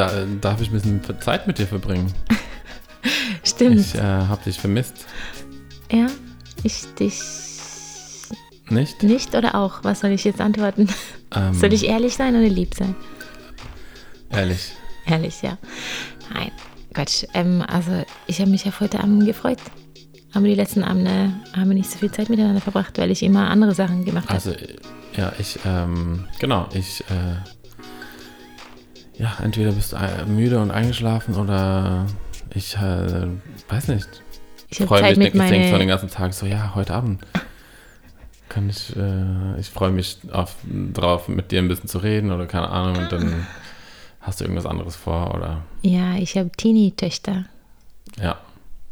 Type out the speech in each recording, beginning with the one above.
da, darf ich ein bisschen Zeit mit dir verbringen. Stimmt. Ich äh, habe dich vermisst. ja, ich dich Nicht? nicht oder auch? Was soll ich jetzt antworten? Ähm, Soll ich ehrlich sein oder lieb sein? Ehrlich. Ehrlich, ja. Nein, Quatsch. Ähm, also, ich habe mich auf heute Abend gefreut. Aber die letzten Abende haben wir nicht so viel Zeit miteinander verbracht, weil ich immer andere Sachen gemacht habe. Also, äh, ja, ich, ähm, genau, ich, äh, ja, entweder bist du äh, müde und eingeschlafen oder ich, äh, weiß nicht, ich habe freue mich, mit denk so den ganzen Tag so, ja, heute Abend kann ich, äh, ich freue mich auf, drauf, mit dir ein bisschen zu reden oder keine Ahnung und dann hast du irgendwas anderes vor oder, Ja, ich habe Teenie-Töchter. ja,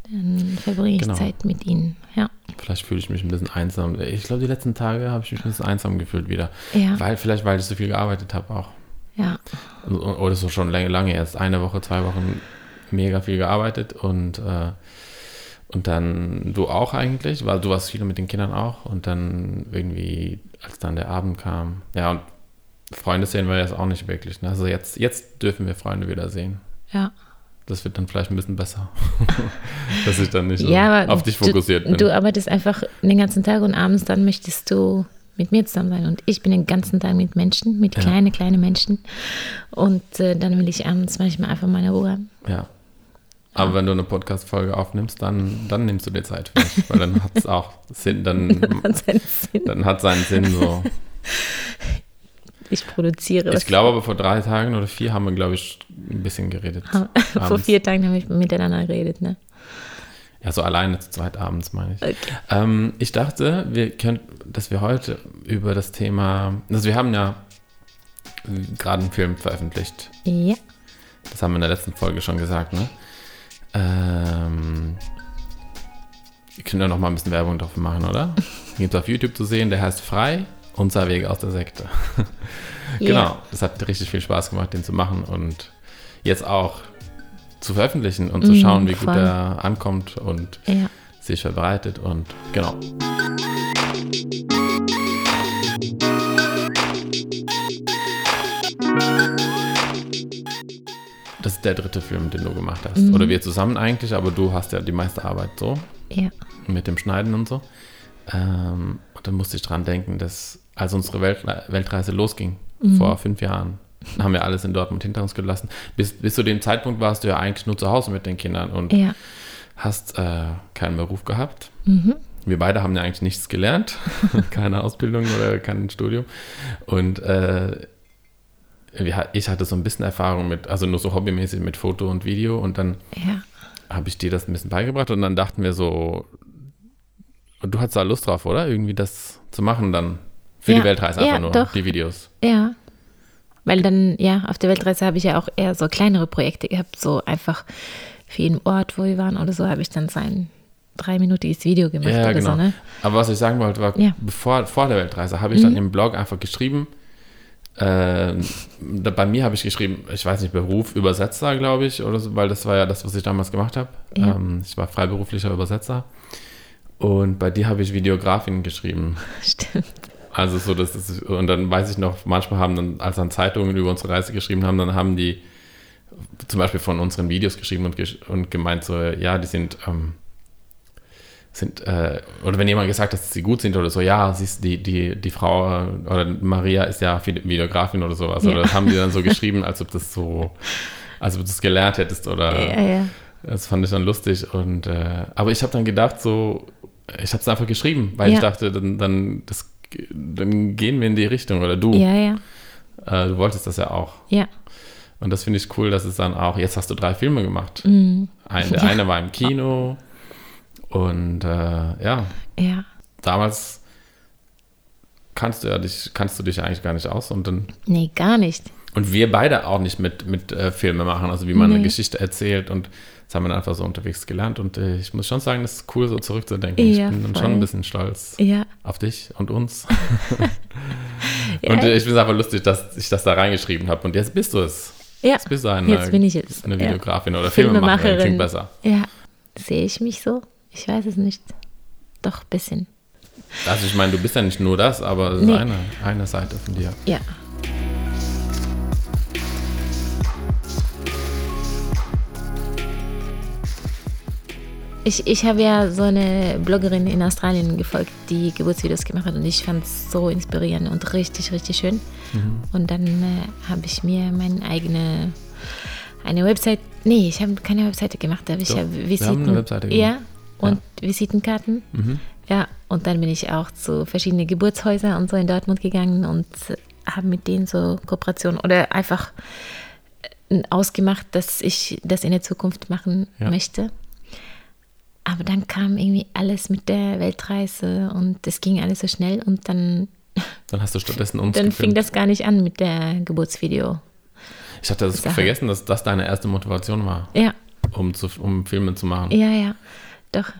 Dann verbringe ich Genau. Zeit mit ihnen. Ja. vielleicht fühle ich mich ein bisschen einsam. Ich glaube, die letzten Tage habe ich mich ein bisschen einsam gefühlt wieder, Ja. weil, vielleicht weil ich so viel gearbeitet habe auch. Ja. Oder so schon lange, lange jetzt, eine Woche, zwei Wochen mega viel gearbeitet und, äh, und dann du auch eigentlich, weil du warst viel mit den Kindern auch und dann irgendwie, als dann der Abend kam, ja und Freunde sehen wir jetzt auch nicht wirklich. Ne? Also jetzt, jetzt dürfen wir Freunde wieder sehen. Ja. Das wird dann vielleicht ein bisschen besser, dass ich dann nicht so ja, aber auf dich fokussiert du, bin. Du arbeitest einfach den ganzen Tag und abends dann möchtest du mit mir zusammen sein. Und ich bin den ganzen Tag mit Menschen, mit Ja. kleinen, kleinen Menschen. Und äh, dann will ich abends manchmal einfach meine Ruhe haben. Ja. Aber wenn du eine Podcast-Folge aufnimmst, dann, dann nimmst du dir Zeit für mich, weil dann hat es auch Sinn, dann, Hat seinen Sinn. dann hat seinen Sinn so. Ich produziere. Ich glaube aber vor drei Tagen oder vier haben wir, glaube ich, ein bisschen geredet. Vor vier Tagen haben wir miteinander geredet, ne? Ja, so alleine zu zweit abends, meine ich. Okay. Ähm, ich dachte, wir könnten, dass wir heute über das Thema, also wir haben ja gerade einen Film veröffentlicht. Ja. Das haben wir in der letzten Folge schon gesagt, ne? Ähm, wir können ja noch mal ein bisschen Werbung dafür machen, oder? Gibt es auf YouTube zu sehen, der heißt Frei, unser Weg aus der Sekte. genau, das hat richtig viel Spaß gemacht, den zu machen und jetzt auch zu veröffentlichen und zu Mhm, schauen, wie gut voll. er ankommt und Ja. sich verbreitet und genau. Das ist der dritte Film, den du gemacht hast. Mhm. Oder wir zusammen eigentlich, aber du hast ja die meiste Arbeit so Ja. mit dem Schneiden und so. Ähm, und dann musste ich dran denken, dass als unsere Welt, Weltreise losging, Mhm. vor fünf Jahren, haben wir alles in Dortmund hinter uns gelassen. Bis, bis zu dem Zeitpunkt warst du ja eigentlich nur zu Hause mit den Kindern und Ja. hast äh, keinen Beruf gehabt. Mhm. Wir beide haben ja eigentlich nichts gelernt, keine Ausbildung oder kein Studium. Und äh, ich hatte so ein bisschen Erfahrung mit, also nur so hobbymäßig mit Foto und Video und dann Ja. habe ich dir das ein bisschen beigebracht und dann dachten wir so, du hattest da Lust drauf, oder? Irgendwie das zu machen dann für Ja, die Weltreise einfach nur, doch. die Videos. Ja. Weil dann, ja, auf der Weltreise habe ich ja auch eher so kleinere Projekte gehabt, so einfach für jeden Ort, wo wir waren oder so, habe ich dann sein dreiminütiges Video gemacht Ja, oder genau. so, ne? Aber was ich sagen wollte, war, Ja. bevor, vor der Weltreise habe ich Mhm. dann im Blog einfach geschrieben, äh, da, bei mir habe ich geschrieben, ich weiß nicht, Beruf, Übersetzer, glaube ich, oder so, weil das war ja das, was ich damals gemacht habe. Ja. Ähm, ich war freiberuflicher Übersetzer. Und bei dir habe ich Videografin geschrieben. Stimmt. Also so, das ist, und dann weiß ich noch, manchmal haben dann, als dann Zeitungen über unsere Reise geschrieben haben, dann haben die zum Beispiel von unseren Videos geschrieben und, gesch- und gemeint so, ja, die sind, ähm, sind, äh, oder wenn jemand gesagt hat, dass sie gut sind oder so, ja, sie ist die, die, die Frau äh, oder Maria ist ja Vide- Videografin oder sowas. Ja. Oder das haben die dann so geschrieben, als ob das so, als ob du das gelernt hättest oder Ja, ja. das fand ich dann lustig. Und äh, aber ich habe dann gedacht, so, ich habe es einfach geschrieben, weil ich dachte, dann, dann, das, dann gehen wir in die Richtung. Oder du. Ja, ja. Äh, du wolltest das ja auch. Ja. Und das finde ich cool, dass es dann auch, jetzt hast du drei Filme gemacht. Mhm. Ein, der Ja. eine war im Kino. Und äh, ja, Ja. damals kannst du ja dich, kannst du dich eigentlich gar nicht aus. Und dann Nee, gar nicht. Und wir beide auch nicht mit, mit äh, Filme machen, also wie man eine Nee. Geschichte erzählt und das haben wir einfach so unterwegs gelernt und äh, ich muss schon sagen, das ist cool, so zurückzudenken. Ja, ich bin dann voll. schon ein bisschen stolz Ja. auf dich und uns. Und äh, ich finde es einfach lustig, dass ich das da reingeschrieben habe und jetzt bist du es. ja. Jetzt bist du eine, Jetzt bin ich es. eine. Videografin oder Filmemacherin, klingt besser. Ja. Sehe ich mich so? Ich weiß es nicht. Doch, ein bisschen. Also ich meine, du bist ja nicht nur das, aber es Nee. eine, eine Seite von dir. Ja. Ich, ich habe ja so eine Bloggerin in Australien gefolgt, die Geburtsvideos gemacht hat und ich fand es so inspirierend und richtig, richtig schön. Mhm. Und dann äh, habe ich mir meine eigene, eine Website, nee, ich habe keine Webseite gemacht, aber ich habe Visiten. Wir haben. Ja, und ja. Visitenkarten. Mhm. Ja, und dann bin ich auch zu verschiedenen Geburtshäusern und so in Dortmund gegangen und habe mit denen so Kooperationen oder einfach äh, ausgemacht, dass ich das in der Zukunft machen ja. möchte. Aber dann kam irgendwie alles mit der Weltreise und es ging alles so schnell und dann. Dann hast du stattdessen uns. Dann gefilmt. fing das gar nicht an mit der Geburtsvideo. Ich hatte das vergessen, dass das deine erste Motivation war. Ja. Um, zu, um Filme zu machen. Ja, ja. Doch.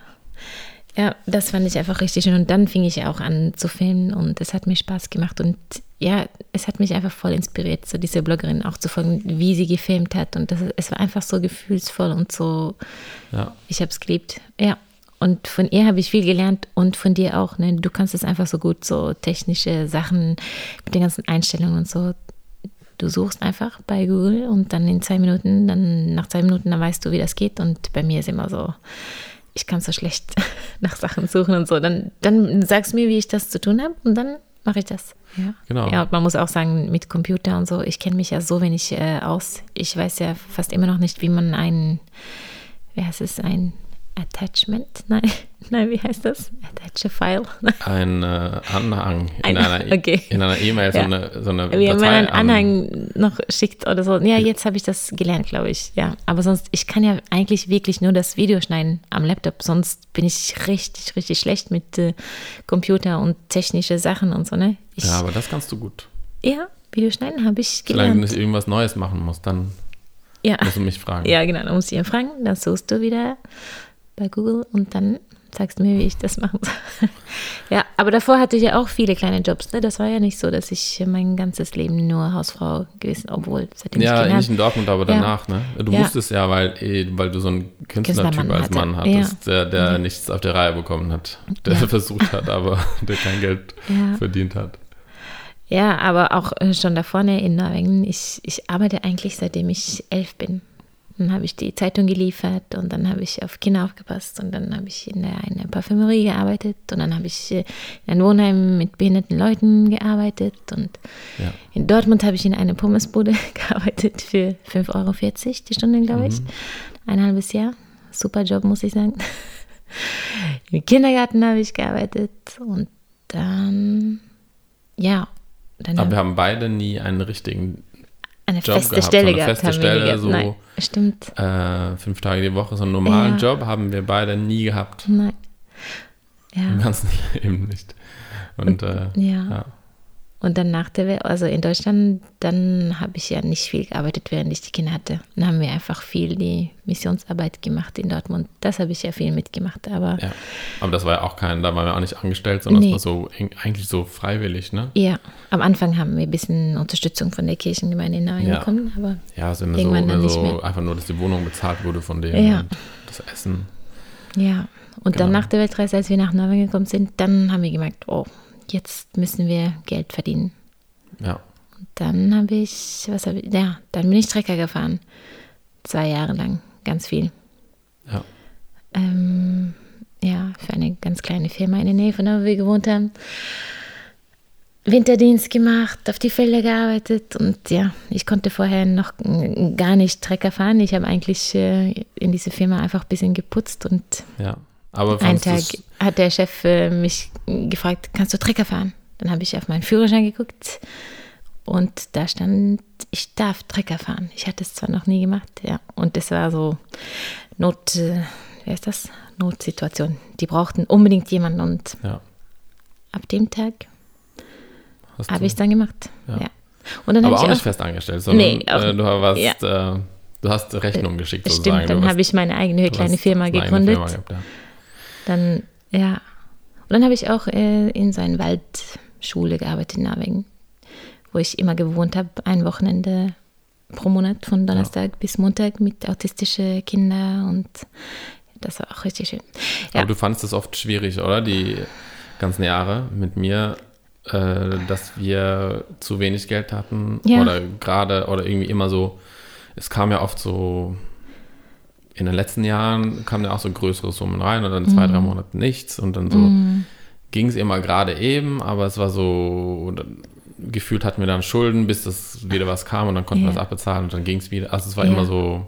Ja, das fand ich einfach richtig schön. Und dann fing ich auch an zu filmen und es hat mir Spaß gemacht. Und ja, es hat mich einfach voll inspiriert, so diese Bloggerin auch zu folgen, wie sie gefilmt hat. Und das, es war einfach so gefühlsvoll und so. Ja. Ich habe es geliebt. Ja. Und von ihr habe ich viel gelernt und von dir auch. Ne? Du kannst es einfach so gut, so technische Sachen mit den ganzen Einstellungen und so. Du suchst einfach bei Google und dann in zwei Minuten, dann nach zwei Minuten, dann weißt du, wie das geht. Und bei mir ist immer so, ich kann so schlecht nach Sachen suchen und so. Dann, dann sagst du mir, wie ich das zu tun habe und dann mache ich das. Ja. Genau. Ja, und man muss auch sagen, mit Computer und so, ich kenne mich ja so wenig äh, aus. Ich weiß ja fast immer noch nicht, wie man ein, wie heißt es, ein Attachment? Nein, nein, wie heißt das? Attach a File? Ein äh, Anhang in einer e- okay. E-Mail, so ja. eine, so eine Wie Datei man einen Anhang noch schickt oder so. Ja, jetzt habe ich das gelernt, glaube ich. Ja, aber sonst, ich kann ja eigentlich wirklich nur das Video schneiden am Laptop. Sonst bin ich richtig, richtig schlecht mit äh, Computer und technische Sachen und so, ne? Ich, ja, aber das kannst du gut. Ja, Videoschneiden habe ich gelernt. Solange du nicht irgendwas Neues machen musst, dann ja. musst du mich fragen. Ja, genau, dann musst du ihn fragen, dann suchst du wieder bei Google und dann sagst du mir, wie ich das machen soll. ja, aber davor hatte ich ja auch viele kleine Jobs. Ne? Das war ja nicht so, dass ich mein ganzes Leben nur Hausfrau gewesen, obwohl seitdem ja, ich nicht in Dortmund, aber danach. Ja. Ne? Du ja. musstest ja, weil, eh, weil du so einen Künstlertyp als Mann hattest, ja. der, der nichts auf der Reihe bekommen hat, der versucht hat, aber der kein Geld verdient hat. Ja, aber auch äh, schon da vorne in Norwegen. Ich, ich arbeite eigentlich seitdem ich elf bin. Dann habe ich die Zeitung geliefert und dann habe ich auf Kinder aufgepasst und dann habe ich in einer Parfümerie gearbeitet und dann habe ich äh, in einem Wohnheim mit behinderten Leuten gearbeitet und ja. in Dortmund habe ich in einer Pommesbude gearbeitet für 5,40 Euro die Stunde, glaube ich. Mhm. Ein halbes Jahr. Super Job, muss ich sagen. Im Kindergarten habe ich gearbeitet und dann, ja. Dann Aber wir haben beide nie einen richtigen eine Job feste gehabt, Stelle so eine gehabt. Feste Stelle, so Nein, stimmt. Äh, fünf Tage die Woche, so einen normalen ja. Job haben wir beide nie gehabt. Nein. Ja. Im ganzen Leben nicht. Und, Und äh, ja. ja. Und dann nach der, also in Deutschland, dann habe ich ja nicht viel gearbeitet, während ich die Kinder hatte. Dann haben wir einfach viel die Missionsarbeit gemacht in Dortmund. Das habe ich ja viel mitgemacht, aber. Ja, aber das war ja auch kein, da waren wir auch nicht angestellt, sondern nee. das war so eigentlich so freiwillig, ne? Ja, am Anfang haben wir ein bisschen Unterstützung von der Kirchengemeinde in Nauen ja. bekommen, aber. Ja, sind so, dann so einfach nur, dass die Wohnung bezahlt wurde von denen ja. und das Essen. Ja, und genau. dann nach der Weltreise, als wir nach Norwegen gekommen sind, dann haben wir gemerkt, oh, jetzt müssen wir Geld verdienen. Ja. Und dann habe ich, was habe ich, ja, dann bin ich Trecker gefahren. Zwei Jahre lang, ganz viel. Ja. Ähm, ja, für eine ganz kleine Firma in der Nähe von der, wo wir gewohnt haben. Winterdienst gemacht, auf die Felder gearbeitet und ja, ich konnte vorher noch gar nicht Trecker fahren. Ich habe eigentlich äh, in diese Firma einfach ein bisschen geputzt und ja. Aber Einen Tag hat der Chef äh, mich gefragt, kannst du Trecker fahren? Dann habe ich auf meinen Führerschein geguckt und da stand, ich darf Trecker fahren. Ich hatte es zwar noch nie gemacht, ja. Und das war so Not, äh, wer ist das? Notsituation. Die brauchten unbedingt jemanden und ja. ab dem Tag habe ich es dann gemacht. Ja. ja. Und dann Aber auch nicht auch, fest angestellt, sondern nee, auch, äh, du warst, ja. äh, du hast Rechnungen geschickt sozusagen. Stimmt, dann habe ich meine eigene kleine Firma gegründet. Firma gehabt. Dann, ja. Und dann habe ich auch äh, in so einer Waldschule gearbeitet in Norwegen, wo ich immer gewohnt habe, ein Wochenende pro Monat von Donnerstag ja. bis Montag mit autistischen Kindern und das war auch richtig schön. Ja. Aber du fandest es oft schwierig, oder? Die ganzen Jahre mit mir, äh, dass wir zu wenig Geld hatten ja. oder gerade oder irgendwie immer so, es kam ja oft so in den letzten Jahren kamen ja auch so größere Summen rein und dann zwei, drei Monate nichts und dann so Mhm. ging es immer gerade eben, aber es war so, gefühlt hatten wir dann Schulden, bis das wieder was kam und dann konnten wir Ja. das abbezahlen und dann ging es wieder. Also es war Ja. immer so.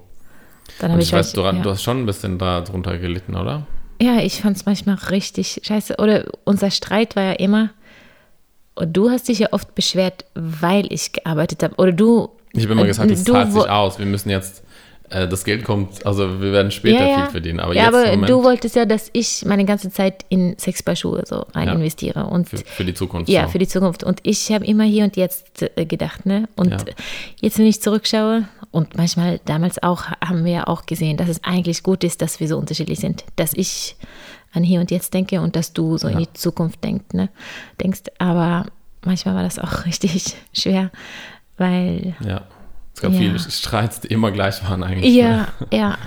Dann habe ich, ich, weiß, euch- du, ja. du hast schon ein bisschen darunter gelitten, oder? Ja, ich fand es manchmal richtig scheiße. Oder unser Streit war ja immer, und du hast dich ja oft beschwert, weil ich gearbeitet habe. Oder du. Ich habe immer äh, gesagt, das du zahlt sich aus. Wir müssen jetzt, äh, das Geld kommt, also wir werden später ja, ja. viel verdienen. Aber ja, jetzt aber Moment du wolltest ja, dass ich meine ganze Zeit in Sexpaar-Schuhe so rein Ja. investiere. Und für, für die Zukunft. ja, so. für die Zukunft. Und ich habe immer hier und jetzt äh, gedacht, ne? Und jetzt, wenn ich zurückschaue, und manchmal damals auch, haben wir ja auch gesehen, dass es eigentlich gut ist, dass wir so unterschiedlich sind. Dass ich an hier und jetzt denke und dass du so in die Zukunft denkst, ne? denkst. Aber manchmal war das auch richtig schwer, weil. ja. Gab Ja. viele Streits, die immer gleich waren eigentlich. Ja, ja,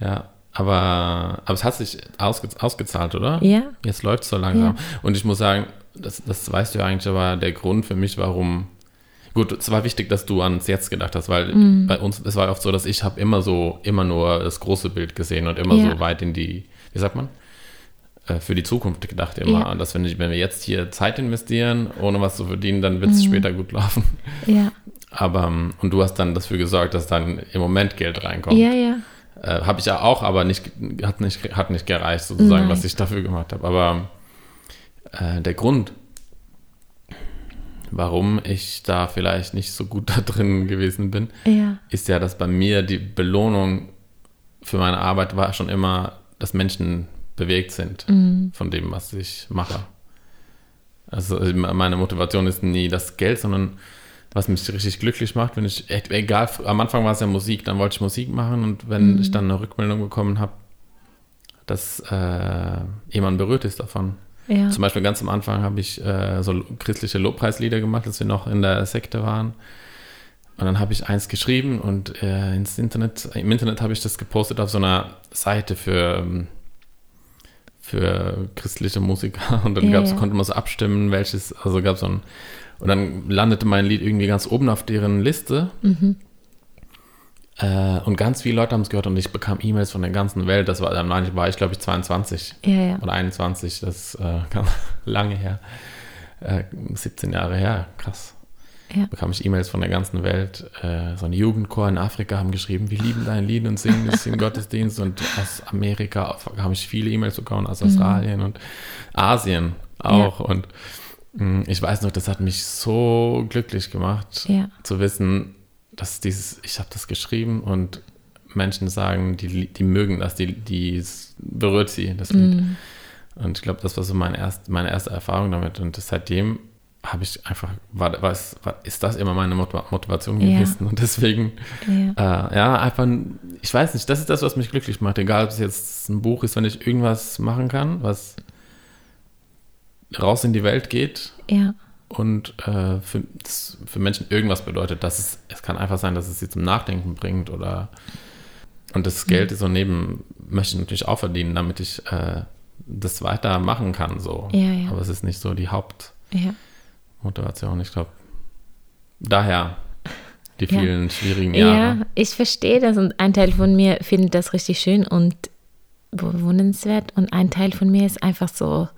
Ja, aber, aber es hat sich ausge, ausgezahlt, oder? ja, Jetzt läuft es so langsam. Und ich muss sagen, das, das weißt du ja eigentlich, aber der Grund für mich, warum. Gut, es war wichtig, dass du ans Jetzt gedacht hast, weil Mhm. bei uns, es war oft so, dass ich habe immer so, immer nur das große Bild gesehen und immer Ja. so weit in die, wie sagt man? Äh, Für die Zukunft gedacht immer. Ja. Und dass wenn, ich, wenn wir jetzt hier Zeit investieren, ohne was zu verdienen, dann wird es Mhm. später gut laufen. ja, Aber, ähm, und du hast dann dafür gesorgt, dass dann im Moment Geld reinkommt. ja, ja, Äh, habe ich ja auch, aber nicht, hat, nicht, hat nicht gereicht, sozusagen, Nein. was ich dafür gemacht habe. Aber äh, der Grund, warum ich da vielleicht nicht so gut da drin gewesen bin, ja, ist ja, dass bei mir die Belohnung für meine Arbeit war schon immer, dass Menschen bewegt sind Mhm. von dem, was ich mache. Also meine Motivation ist nie das Geld, sondern was mich richtig glücklich macht, wenn ich, egal, am Anfang war es ja Musik, dann wollte ich Musik machen und wenn Mhm. ich dann eine Rückmeldung bekommen habe, dass äh, jemand berührt ist davon. ja. Zum Beispiel ganz am Anfang habe ich äh, so christliche Lobpreislieder gemacht, als wir noch in der Sekte waren. Und dann habe ich eins geschrieben und äh, ins Internet, im Internet habe ich das gepostet auf so einer Seite für, ähm, für christliche Musiker. Und dann Ja, gab's, ja. konnte man so abstimmen, welches, also gab es so ein, und dann landete mein Lied irgendwie ganz oben auf deren Liste. Mhm. Äh, und ganz viele Leute haben es gehört und ich bekam E-Mails von der ganzen Welt. Das war dann war ich, war ich glaube ich, 22 ja, ja. oder 21, das ist äh, ganz lange her. Äh, 17 Jahre her, krass. Ja. Bekam ich E-Mails von der ganzen Welt. Äh, so ein Jugendchor in Afrika haben geschrieben, wir lieben dein Lied und singen es im Gottesdienst. Und aus Amerika habe ich viele E-Mails bekommen, aus Australien und Asien auch. Und ich weiß noch, das hat mich so glücklich gemacht, Ja. zu wissen, dass dieses, ich habe das geschrieben und Menschen sagen, die, die mögen das, die, die berührt sie, das Lied. Mhm. Und ich glaube, das war so meine erste, meine erste Erfahrung damit. Und seitdem habe ich einfach, war, war, es- war, ist das immer meine Mot- Motivation Ja. gewesen. Und deswegen, ja. äh, ja, einfach, ich weiß nicht, das ist das, was mich glücklich macht. Egal, ob es jetzt ein Buch ist, wenn ich irgendwas machen kann, was raus in die Welt geht ja. und äh, für, für Menschen irgendwas bedeutet. Dass es, es kann einfach sein, dass es sie zum Nachdenken bringt oder und das Geld ist so neben, möchte ich natürlich auch verdienen, damit ich äh, das weitermachen kann. So. Ja, ja. Aber es ist nicht so die ja. Hauptmotivation. Ich glaube, daher die Ja. vielen schwierigen Ja, Jahre. ich verstehe das und ein Teil von mir findet das richtig schön und bewundernswert und ein Teil von mir ist einfach so,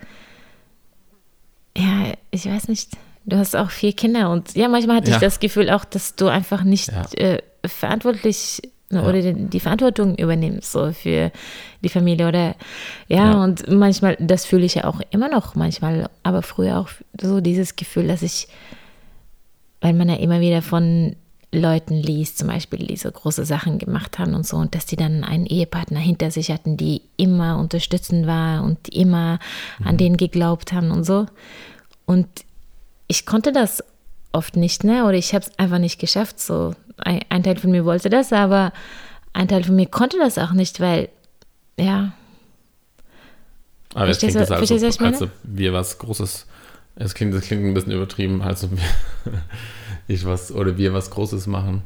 ja, ich weiß nicht, du hast auch vier Kinder und ja, manchmal hatte Ja. ich das Gefühl auch, dass du einfach nicht Ja. äh, verantwortlich oder die, die Verantwortung übernimmst so für die Familie oder ja, Ja. und manchmal, das fühle ich ja auch immer noch manchmal, aber früher auch so dieses Gefühl, dass ich weil man ja immer wieder von Leuten liest, zum Beispiel, die so große Sachen gemacht haben und so, und dass die dann einen Ehepartner hinter sich hatten, die immer unterstützend war und immer an Mhm. denen geglaubt haben und so. Und ich konnte das oft nicht, ne? Oder ich habe es einfach nicht geschafft. So ein, ein Teil von mir wollte das, aber ein Teil von mir konnte das auch nicht, weil ja, Aber Verstehst klingt es du- als, ob, wir was Großes, es klingt, das klingt ein bisschen übertrieben, als ob wir, ich was, oder wir was Großes machen.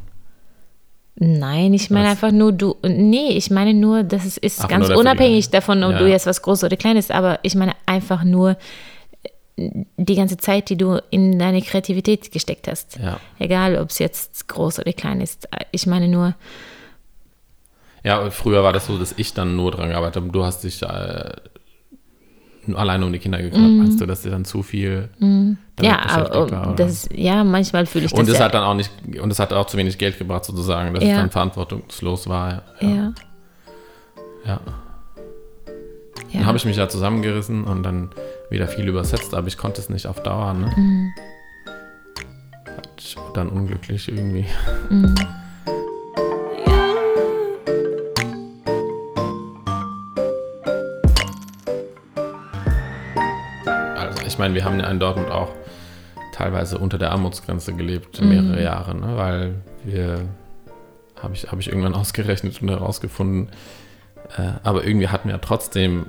Nein, ich meine Was? einfach nur du. Nee, ich meine nur, dass es ist Ach, ganz unabhängig davon, ob Ja. du jetzt was Großes oder Kleines, aber ich meine einfach nur äh, die ganze Zeit, die du in deine Kreativität gesteckt hast. Ja. Egal, ob es jetzt groß oder klein ist. Ich meine nur, Ja, früher war das so, dass ich dann nur dran gearbeitet habe. Du hast dich äh, alleine um die Kinder gekümmert. Mhm. Meinst du, dass dir dann zu viel damit Ja, beschäftigt aber war? das, ja, manchmal fühle ich und das es ja. hat dann auch nicht, und es hat auch zu wenig Geld gebracht, sozusagen, dass es Ja. dann verantwortungslos war. Ja. ja, ja. ja. Dann habe ich mich ja zusammengerissen und dann wieder viel übersetzt, aber ich konnte es nicht auf Dauer. Ne? Mhm. Ich war dann unglücklich irgendwie. Mhm. Meine, wir haben ja in Dortmund auch teilweise unter der Armutsgrenze gelebt, mehrere Mhm. Jahre, ne? weil wir, habe ich, hab ich irgendwann ausgerechnet und herausgefunden, äh, aber irgendwie hatten wir trotzdem,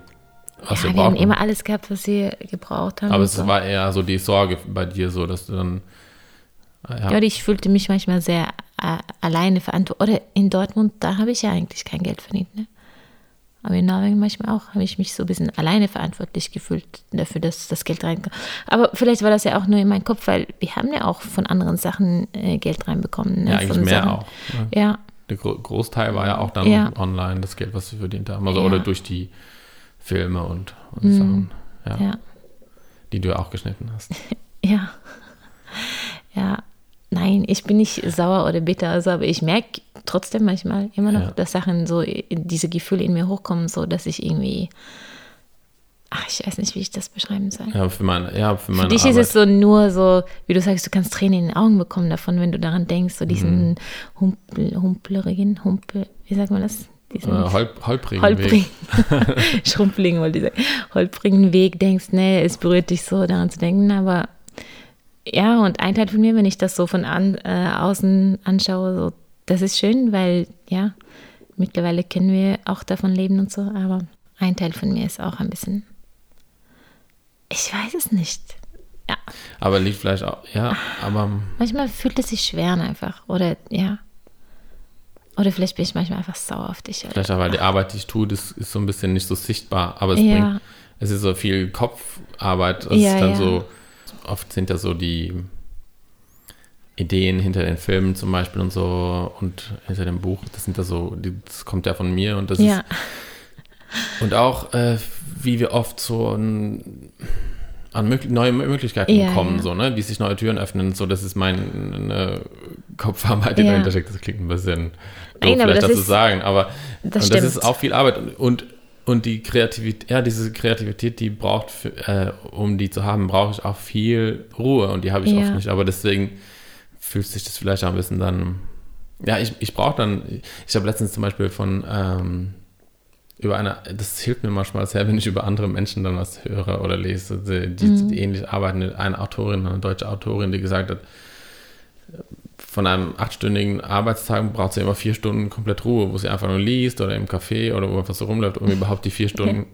was ja, wir wir haben brauchen. immer alles gehabt, was wir gebraucht haben. aber es so. war eher so die Sorge bei dir so, dass du dann, äh, ja, Ja, ich fühlte mich manchmal sehr äh, alleine verantwortlich. Oder in Dortmund, da habe ich ja eigentlich kein Geld verdient. Ne? Aber in Norwegen manchmal auch, habe ich mich so ein bisschen alleine verantwortlich gefühlt dafür, dass das Geld reinkommt. Aber vielleicht war das ja auch nur in meinem Kopf, weil wir haben ja auch von anderen Sachen äh, Geld reinbekommen. Ne? ja eigentlich von mehr Sachen. auch. Ne? Ja, Der Gro Großteil war ja auch dann Ja. online, das Geld, was wir verdient haben. Also, Ja. Oder durch die Filme und, und Mhm. Sachen, ja, ja, die du auch geschnitten hast. ja. Ja, nein, ich bin nicht sauer oder bitter, also, aber ich merke trotzdem manchmal immer noch, Ja. dass Sachen so, diese Gefühle in mir hochkommen, so dass ich irgendwie, ach, ich weiß nicht, wie ich das beschreiben soll. Ja, für meine, ja, für meine Für dich Arbeit. ist es so nur so, wie du sagst, du kannst Tränen in den Augen bekommen davon, wenn du daran denkst, so Mhm. diesen Humpel, Humpelerigen, Humpel, wie sagt man das? Diesen äh, holp, holprigen holprigen, Weg. schrumpeligen, wollte ich sagen, holprigen Weg denkst, ne, es berührt dich so, daran zu denken, aber ja, und ein Teil von mir, wenn ich das so von an, äh, außen anschaue, so, das ist schön, weil, ja, mittlerweile können wir auch davon leben und so, aber ein Teil von mir ist auch ein bisschen, ich weiß es nicht. Ja, Aber liegt vielleicht auch, ja, aber manchmal fühlt es sich schwer an einfach, oder, ja. Oder vielleicht bin ich manchmal einfach sauer auf dich. Vielleicht auch, weil die Arbeit, die ich tue, das ist so ein bisschen nicht so sichtbar, aber es Ja. bringt, es ist so viel Kopfarbeit, es Ja, ist dann ja. so, oft sind ja so die Ideen hinter den Filmen zum Beispiel und so und hinter dem Buch, das sind ja so, das kommt ja von mir und das Ja, ist, und auch, äh, wie wir oft so an, an möglich, neue Möglichkeiten Ja, kommen, ja. so, ne, wie sich neue Türen öffnen, so, das ist meine Kopfarbeit, die dahinter steckt, das klingt ein bisschen doof, Nein, vielleicht das zu sagen, aber das und das ist auch viel Arbeit und, und, und die Kreativität, ja, diese Kreativität, die braucht, für, äh, um die zu haben, brauche ich auch viel Ruhe und die habe ich Ja. oft nicht, aber deswegen fühlt sich das vielleicht auch ein bisschen dann, ja, ich, ich brauche dann, ich habe letztens zum Beispiel von, ähm, über eine, das hilft mir manchmal sehr, wenn ich über andere Menschen dann was höre oder lese, die, die, die ähnlich arbeiten. Eine Autorin, eine deutsche Autorin, die gesagt hat, von einem achtstündigen Arbeitstag braucht sie immer vier Stunden komplett Ruhe, wo sie einfach nur liest oder im Café oder wo einfach so rumläuft, um überhaupt die vier Stunden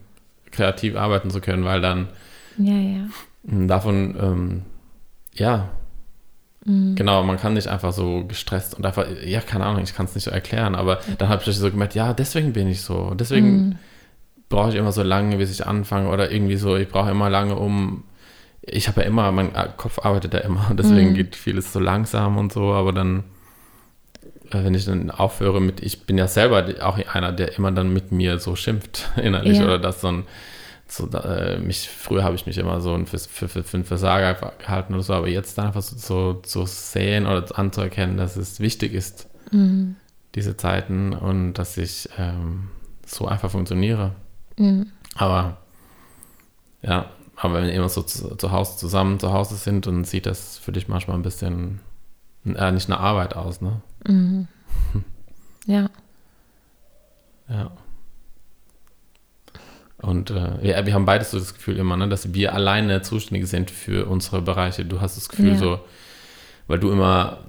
kreativ arbeiten zu können, weil dann ja, ja. davon, ähm, ja, genau, man kann nicht einfach so gestresst und einfach, ja, keine Ahnung, ich kann es nicht so erklären, aber dann habe ich so gemerkt, ja, deswegen bin ich so, deswegen brauche ich immer so lange, bis ich anfange oder irgendwie so, ich brauche immer lange, um, ich habe ja immer, mein Kopf arbeitet ja immer und deswegen geht vieles so langsam und so, aber dann, äh, wenn ich dann aufhöre mit, ich bin ja selber auch einer, der immer dann mit mir so schimpft innerlich Ja. oder das so ein, so, äh, mich, früher habe ich mich immer so für, für, für, für einen Versager gehalten oder so, aber jetzt dann einfach so, so zu sehen oder anzuerkennen, dass es wichtig ist, Mhm. diese Zeiten und dass ich ähm, so einfach funktioniere. Mhm. Aber ja, aber wenn wir immer so zu, zu Hause zusammen zu Hause sind, dann sieht das für dich manchmal ein bisschen äh, nicht eine Arbeit aus, ne? Ja, Ja. Und äh, wir, wir haben beides so das Gefühl immer, ne, dass wir alleine zuständig sind für unsere Bereiche. Du hast das Gefühl Ja. so, weil du immer,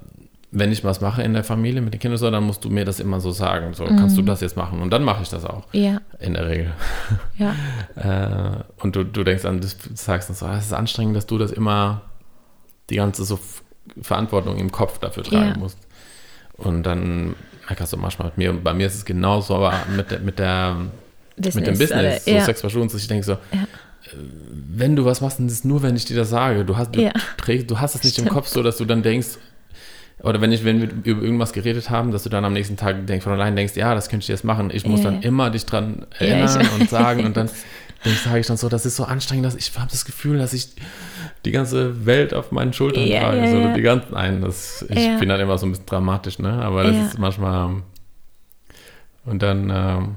wenn ich was mache in der Familie mit den Kindern so, dann musst du mir das immer so sagen. So, kannst du das jetzt machen? Und dann mache ich das auch. ja, In der Regel. ja, Äh, und du, du denkst an, du sagst dann so, ah, es ist anstrengend, dass du das immer die ganze so Verantwortung im Kopf dafür tragen Ja. musst. Und dann merkst du manchmal mit mir, und bei mir ist es genauso, aber mit mit der mit dem Business, so ja, Stunden, ich denke so, Ja. äh, wenn du was machst, dann ist es nur, wenn ich dir das sage. Du hast, du, Ja. trägst, du hast es nicht im Stimmt. Kopf so, dass du dann denkst, oder wenn ich, wenn wir über irgendwas geredet haben, dass du dann am nächsten Tag denkst, von allein denkst, ja, das könnte ich jetzt machen. Ich muss dann immer dich dran erinnern und sagen und dann sage ich dann so, das ist so anstrengend, dass ich habe das Gefühl, dass ich die ganze Welt auf meinen Schultern Ja, trage. ja, so, ja. Die ganzen, nein, das, ich Ja. bin dann immer so ein bisschen dramatisch, ne? Aber das ist manchmal und dann ähm,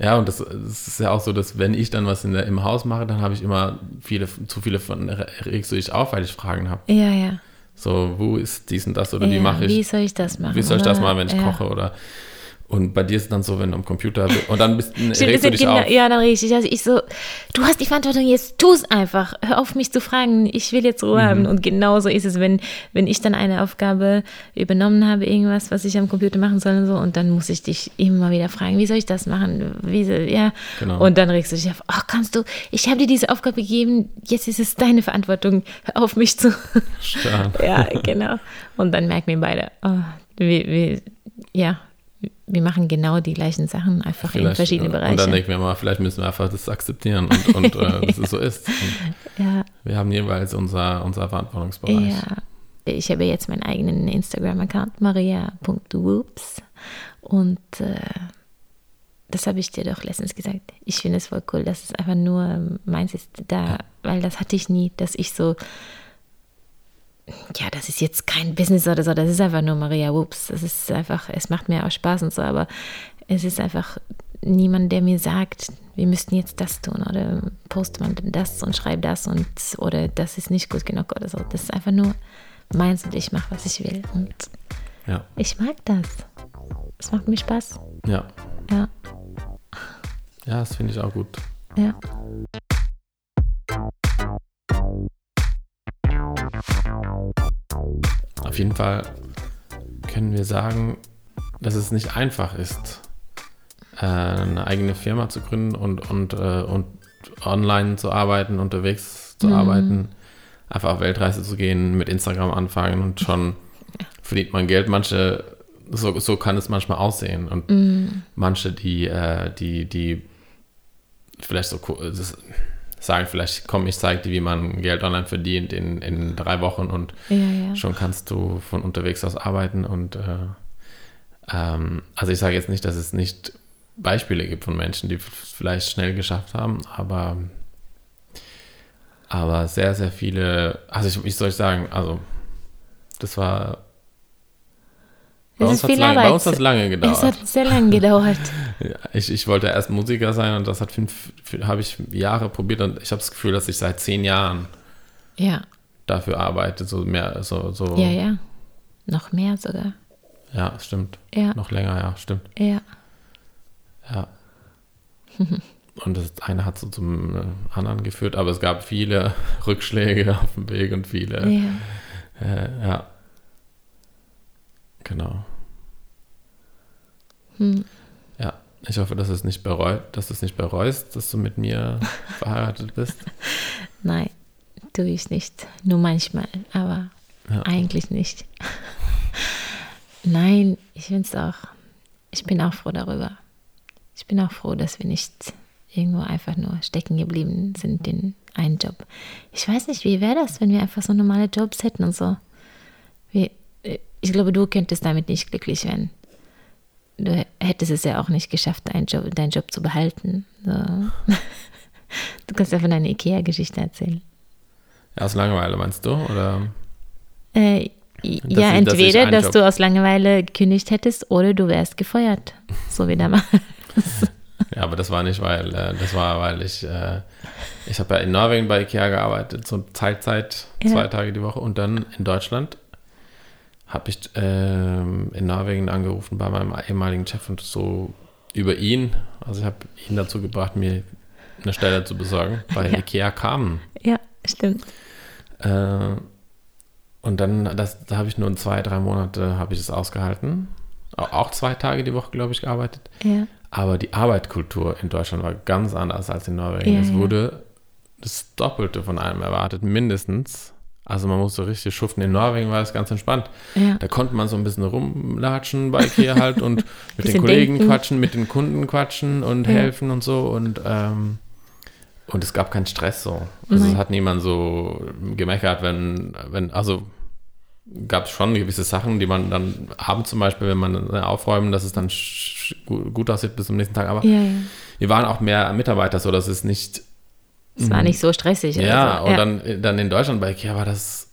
ja, und das, das ist ja auch so, dass wenn ich dann was der, im Haus mache, dann habe ich immer viele, zu viele von, regst du dich auf, weil ich Fragen habe. Ja, ja. So, wo ist dies und das oder wie ja, mache ich? Wie soll ich das machen? Wie soll ich das machen, wenn ich koche oder und bei dir ist es dann so, wenn du am Computer und dann bist, Stimmt, regst du dich genau, auf. ja, dann richtig. Also ich so, du hast die Verantwortung, jetzt tu es einfach. Hör auf, mich zu fragen. Ich will jetzt Mhm. Ruhe haben. Und genauso ist es, wenn, wenn ich dann eine Aufgabe übernommen habe, irgendwas, was ich am Computer machen soll und so, und dann muss ich dich immer wieder fragen, wie soll ich das machen? Wie soll, ja. Genau. Und dann regst du dich auf, ach, kannst du, ich habe dir diese Aufgabe gegeben, jetzt ist es deine Verantwortung, hör auf mich zu. Stark. ja, genau. Und dann merken wir beide, oh, wir, wir, ja, wir machen genau die gleichen Sachen, einfach in Vielleicht, verschiedenen äh, Bereichen. Und dann denken wir mal, vielleicht müssen wir einfach das akzeptieren und, und äh, dass es so ist. Ja. wir haben jeweils unser, unser Verantwortungsbereich. Ja, ich habe jetzt meinen eigenen Instagram-Account, maria.whoops. Und äh, das habe ich dir doch letztens gesagt. Ich finde es voll cool, dass es einfach nur meins ist, da, weil das hatte ich nie, dass ich so, ja, das ist jetzt kein Business oder so, das ist einfach nur Maria Whoops. Das ist einfach, es macht mir auch Spaß und so, aber es ist einfach niemand, der mir sagt, wir müssten jetzt das tun oder poste man das und schreibe das und oder das ist nicht gut genug oder so. Das ist einfach nur meins und ich mache, was ich will. Und Ja, ich mag das. Es macht mir Spaß. ja. Ja, Ja, das finde ich auch gut. ja. Auf jeden Fall können wir sagen, dass es nicht einfach ist, äh, eine eigene Firma zu gründen und, und, äh, und online zu arbeiten, unterwegs zu Mhm. arbeiten, einfach auf Weltreise zu gehen, mit Instagram anfangen und schon verdient man Geld. Manche, so, so kann es manchmal aussehen. Und Mhm. manche, die, äh, die, die vielleicht so das sagen, vielleicht komm, ich zeige dir, wie man Geld online verdient in, in drei Wochen und Ja, ja. schon kannst du von unterwegs aus arbeiten und äh, ähm, also ich sage jetzt nicht, dass es nicht Beispiele gibt von Menschen, die vielleicht schnell geschafft haben, aber aber sehr, sehr viele, also ich, wie soll ich sagen, also das war bei Es uns hat viel lange, bei uns hat's lange gedauert. Es hat sehr lange gedauert. Ich, ich wollte erst Musiker sein und das hat fünf, habe ich Jahre probiert und ich habe das Gefühl, dass ich seit zehn Jahren Ja, dafür arbeite, so mehr, so, so ja, ja. Noch mehr sogar. ja, stimmt. Ja, Noch länger, ja, stimmt. ja. Ja. Und das eine hat so zum anderen geführt, aber es gab viele Rückschläge auf dem Weg und viele, Ja, äh, ja. Genau. hm. Ja, ich hoffe, dass es nicht bereut, dass du es nicht bereust, dass du mit mir verheiratet bist. nein, tue ich nicht. Nur manchmal, aber Ja. eigentlich nicht. Nein, ich finde es auch. Ich bin auch froh darüber. Ich bin auch froh, dass wir nicht irgendwo einfach nur stecken geblieben sind in einen Job. Ich weiß nicht, wie wäre das, wenn wir einfach so normale Jobs hätten und so. Ich glaube, du könntest damit nicht glücklich werden. Du hättest es ja auch nicht geschafft, deinen Job, deinen Job zu behalten. So. Du kannst einfach deine Ikea-Geschichte erzählen. Ja, aus Langeweile meinst du? Oder? Äh, ja, ich- dass entweder, dass Job- du aus Langeweile gekündigt hättest oder du wärst gefeuert. So wie damals. Ja, aber das war nicht, weil, äh, das war, weil ich, äh, ich habe ja in Norwegen bei Ikea gearbeitet, so Teilzeit, Ja. zwei Tage die Woche. Und dann in Deutschland habe ich ähm, in Norwegen angerufen bei meinem ehemaligen Chef und so über ihn, also ich habe ihn dazu gebracht, mir eine Stelle zu besorgen bei Ja. Ikea Kamen. Ja, stimmt. Äh, und dann, das, da habe ich nur in zwei, drei Monate habe ich es ausgehalten. Au- Auch zwei Tage die Woche, glaube ich, gearbeitet. Ja, Aber die Arbeitskultur in Deutschland war ganz anders als in Norwegen. Ja, es wurde das Doppelte von einem erwartet, mindestens. Also man musste richtig schuften. In Norwegen war es ganz entspannt. ja. Da konnte man so ein bisschen rumlatschen bei Ikea halt und mit den Kollegen denken. quatschen, mit den Kunden quatschen und Ja. helfen und so. Und, ähm, und es gab keinen Stress so. Also es hat niemand so gemeckert, wenn, wenn, also gab es schon gewisse Sachen, die man dann abends zum Beispiel, wenn man aufräumen, dass es dann gut aussieht bis zum nächsten Tag. Aber ja. wir waren auch mehr Mitarbeiter, so dass es nicht. Es war nicht so stressig. Ja, so. und ja. Dann, dann in Deutschland bei IKEA war das.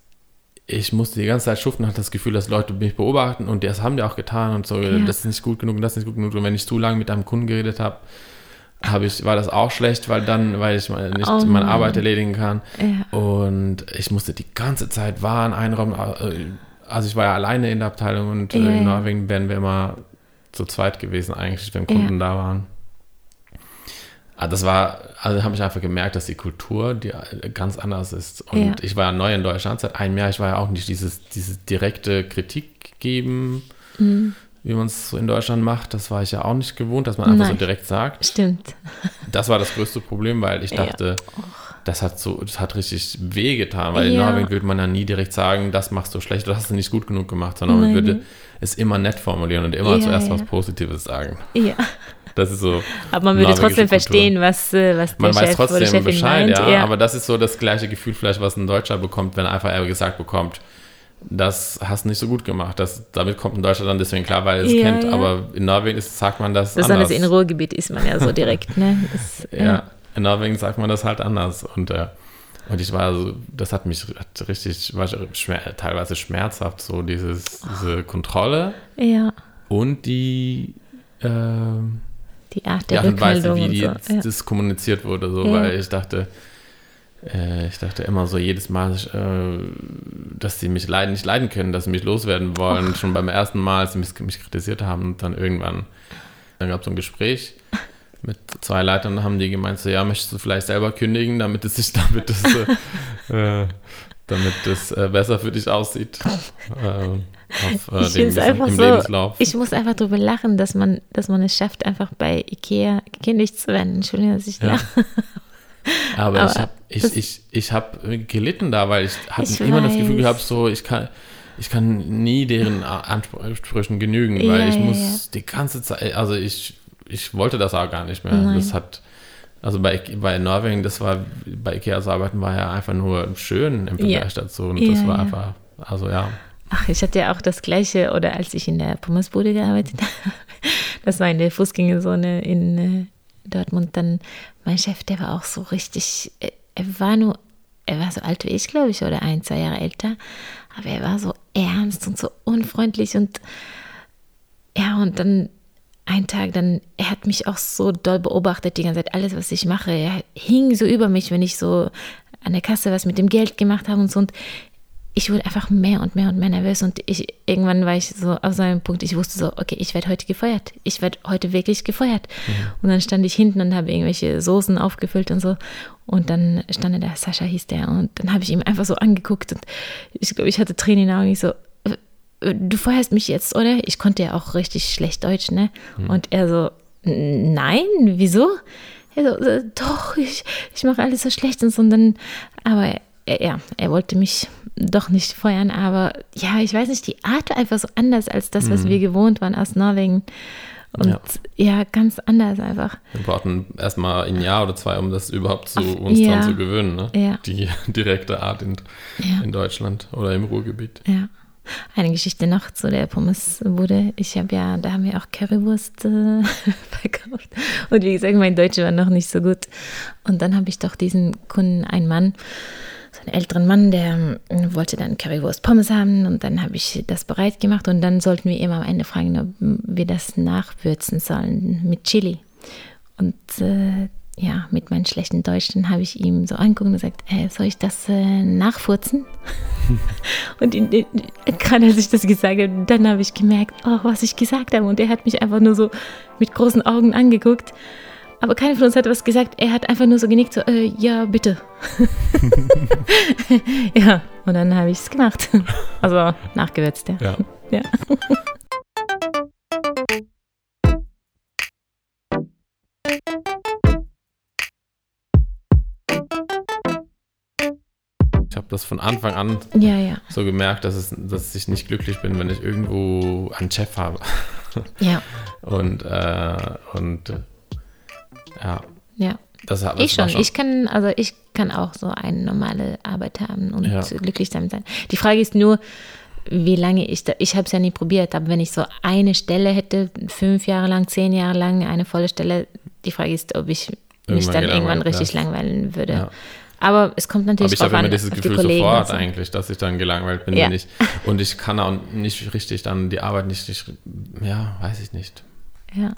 Ich musste die ganze Zeit schuften, hatte das Gefühl, dass Leute mich beobachten und das haben die auch getan und so, das ist nicht gut genug und das ist nicht gut genug. Und wenn ich zu lange mit einem Kunden geredet habe, habe ich, war das auch schlecht, weil dann, weil ich mal nicht oh meine Arbeit erledigen kann. Ja. Und ich musste die ganze Zeit Waren einräumen. Äh, also ich war ja alleine in der Abteilung und ja, in Norwegen wären wir immer zu zweit gewesen, eigentlich, wenn Kunden ja. da waren. Ah, das war, also habe ich einfach gemerkt, dass die Kultur die ganz anders ist. Und ich war ja neu in Deutschland seit einem Jahr. Ich war ja auch nicht dieses, dieses direkte Kritik geben. Mhm wie man es so in Deutschland macht. Das war ich ja auch nicht gewohnt, dass man einfach Nein. so direkt sagt. Stimmt. Das war das größte Problem, weil ich dachte, ja. das hat so, das hat richtig wehgetan, weil ja. in Norwegen würde man ja nie direkt sagen, das machst du schlecht, das hast du nicht gut genug gemacht, sondern Nein. man würde es immer nett formulieren und immer ja, zuerst was Positives sagen. Ja. Das ist so. Aber man würde trotzdem Kultur. verstehen, was, äh, was der man Chef weiß trotzdem oder Bescheid, meint. Ja, ja, Aber das ist so das gleiche Gefühl vielleicht, was ein Deutscher bekommt, wenn er einfach gesagt bekommt, das hast du nicht so gut gemacht. Das, damit kommt in Deutschland dann deswegen klar, weil es ja, kennt. Ja. Aber in Norwegen ist, sagt man das Besonders anders. in Ruhrgebiet ist man ja so direkt. ne? Das, ja. in Norwegen sagt man das halt anders. Und, äh, und ich war so, das hat mich hat richtig, war schmer teilweise schmerzhaft, so dieses, diese Kontrolle. Ja. Und die, äh, die Art der die Art und Weise, wie die, so. das kommuniziert wurde, so, weil ich dachte, äh, ich dachte immer so jedes Mal, äh, dass sie mich leiden, nicht leiden können, dass sie mich loswerden wollen. Och. Schon beim ersten Mal, als sie mich, mich kritisiert haben und dann irgendwann, dann gab es so ein Gespräch mit zwei Leitern, haben die gemeint, so ja, möchtest du vielleicht selber kündigen, damit es sich, damit es, äh, damit es äh, besser für dich aussieht. Äh, auf, äh, ich einfach so, Lebenslauf. Ich muss einfach darüber lachen, dass man, dass man es schafft, einfach bei Ikea gekündigt zu werden. Entschuldigung, dass ich ja. lache. Aber, Aber ich habe ich, ich, ich hab gelitten da, weil ich hatte immer weiß. das Gefühl gehabt, so ich kann, ich kann nie deren Ansprüchen genügen, ja, weil ich ja, muss ja. die ganze Zeit, also ich, ich wollte das auch gar nicht mehr. Nein. Das hat, also bei, bei Norwegen, das war, bei Ikea zu arbeiten war ja einfach nur schön im Vergleich dazu. Und das war einfach, also ja. Ach, ich hatte ja auch das Gleiche, oder als ich in der Pommesbude gearbeitet habe, das war in der Fußgängerzone in äh, Dortmund, dann mein Chef, der war auch so richtig, äh, er war nur, er war so alt wie ich, glaube ich, oder ein, zwei Jahre älter, aber er war so ernst und so unfreundlich und ja, und dann ein Tag, dann, er hat mich auch so doll beobachtet die ganze Zeit, alles, was ich mache. Er hing so über mich, wenn ich so an der Kasse was mit dem Geld gemacht habe und so. Und ich wurde einfach mehr und mehr und mehr nervös und ich irgendwann war ich so auf so einem Punkt, ich wusste so, okay, ich werde heute gefeuert. Ich werde heute wirklich gefeuert. Mhm. Und dann stand ich hinten und habe irgendwelche Soßen aufgefüllt und so. Und dann stand da, Sascha hieß der. Und dann habe ich ihm einfach so angeguckt und ich glaube, ich hatte Tränen in den Augen. Ich so, du feuerst mich jetzt, oder? Ich konnte ja auch richtig schlecht Deutsch, ne? Mhm. Und er so, nein, wieso? Er so, äh, doch, ich, ich mache alles so schlecht und so. Und dann, aber ja, er wollte mich doch nicht feuern, aber ja, ich weiß nicht, die Art war einfach so anders als das, was mhm. wir gewohnt waren aus Norwegen. Und ja. ja. ganz anders einfach. Wir brauchten erstmal ein Jahr oder zwei, um das überhaupt zu Ach, uns ja. dran zu gewöhnen, ne? Ja. Die direkte Art in, in Deutschland oder im Ruhrgebiet. Ja. Eine Geschichte noch zu der Pommesbude. Ich habe ja, da haben wir auch Currywurst äh, verkauft. Und wie gesagt, mein Deutsch war noch nicht so gut. Und dann habe ich doch diesen Kunden, einen Mann, einen älteren Mann, der ähm, wollte dann Currywurst Pommes haben und dann habe ich das bereit gemacht und dann sollten wir immer am Ende fragen, ob wir das nachwürzen sollen mit Chili. Und äh, ja, mit meinem schlechten Deutsch, dann habe ich ihm so angeguckt und gesagt, äh, soll ich das äh, nachfurzen? und gerade als ich das gesagt habe, dann habe ich gemerkt, oh, was ich gesagt habe. Und er hat mich einfach nur so mit großen Augen angeguckt. Aber keiner von uns hat was gesagt. Er hat einfach nur so genickt, so, äh, ja, bitte. ja, und dann habe ich es gemacht. Also nachgewürzt, ja. Ja. ja. Habe das von Anfang an ja, ja. so gemerkt, dass, es, dass ich nicht glücklich bin, wenn ich irgendwo einen Chef habe. Ja. Und, äh, und ja. Ja. Das, das ich schon. schon. Ich kann, also ich kann auch so eine normale Arbeit haben und ja. glücklich damit sein. Die Frage ist nur, wie lange ich da, ich habe es ja nie probiert, aber wenn ich so eine Stelle hätte, fünf Jahre lang, zehn Jahre lang, eine volle Stelle, die Frage ist, ob ich mich Irgendwann dann irgendwann richtig langweilen würde. Ja. Aber es kommt Aber natürlich ich habe immer dieses die Gefühl Kollegen. sofort so. eigentlich, dass ich dann gelangweilt bin, Ja. ich und ich kann auch nicht richtig dann die Arbeit nicht, nicht ja, weiß ich nicht. Ja.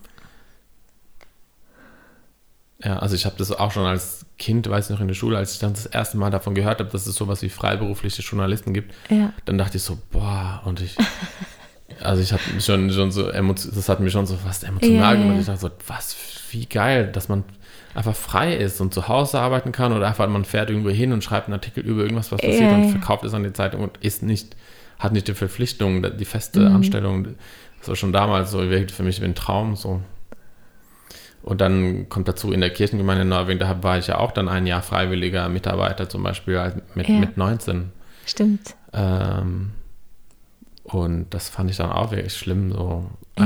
Ja, also ich habe das auch schon als Kind, weiß ich noch in der Schule, als ich dann das erste Mal davon gehört habe, dass es sowas wie freiberufliche Journalisten gibt, Ja. dann dachte ich so, boah, und ich, also ich habe schon, schon so, das hat mich schon so fast emotional Ja, gemacht. Ich dachte so, was, wie geil, dass man einfach frei ist und zu Hause arbeiten kann oder einfach man fährt irgendwo hin und schreibt einen Artikel über irgendwas, was passiert Ja, und verkauft es an die Zeitung und ist nicht, hat nicht die Verpflichtung, die feste Mhm. Anstellung. Das war schon damals so, wirklich für mich wie ein Traum so. Und dann kommt dazu, in der Kirchengemeinde in Norwegen, da war ich ja auch dann ein Jahr freiwilliger Mitarbeiter, zum Beispiel als- mit, Ja. mit 19. Stimmt. Ähm, und das fand ich dann auch wirklich schlimm, so Ja.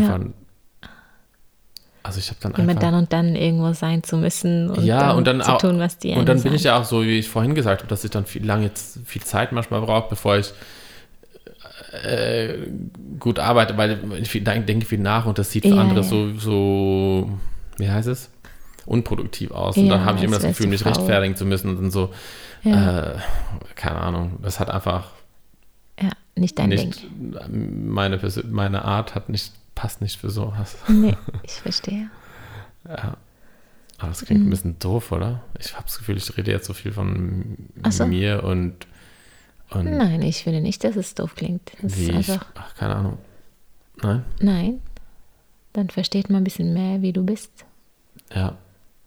Also ich habe dann Immer dann und dann irgendwo sein zu müssen und, ja, dann und dann zu auch, tun, was die Und dann bin ich sagen. ja auch so, wie ich vorhin gesagt habe, dass ich dann viel lange jetzt viel Zeit manchmal brauche, bevor ich äh, gut arbeite, weil ich viel, denke viel nach und das sieht für Ja, andere ja. so, so, wie heißt es? Unproduktiv aus. Und Ja, dann habe ich immer das Gefühl, mich faul. rechtfertigen zu müssen und dann so, äh, keine Ahnung, das hat einfach ja, nicht dein nicht, Ding. meine, meine Art hat nicht, passt nicht für sowas. Nee, ich verstehe. Ja. Aber das Mhm. klingt ein bisschen doof, oder? Ich habe das Gefühl, ich rede jetzt so viel von so. mir und, und Nein, ich finde nicht, dass es doof klingt. Es wie ich, ach, keine Ahnung. Nein? nein, dann versteht man ein bisschen mehr, wie du bist. Ja.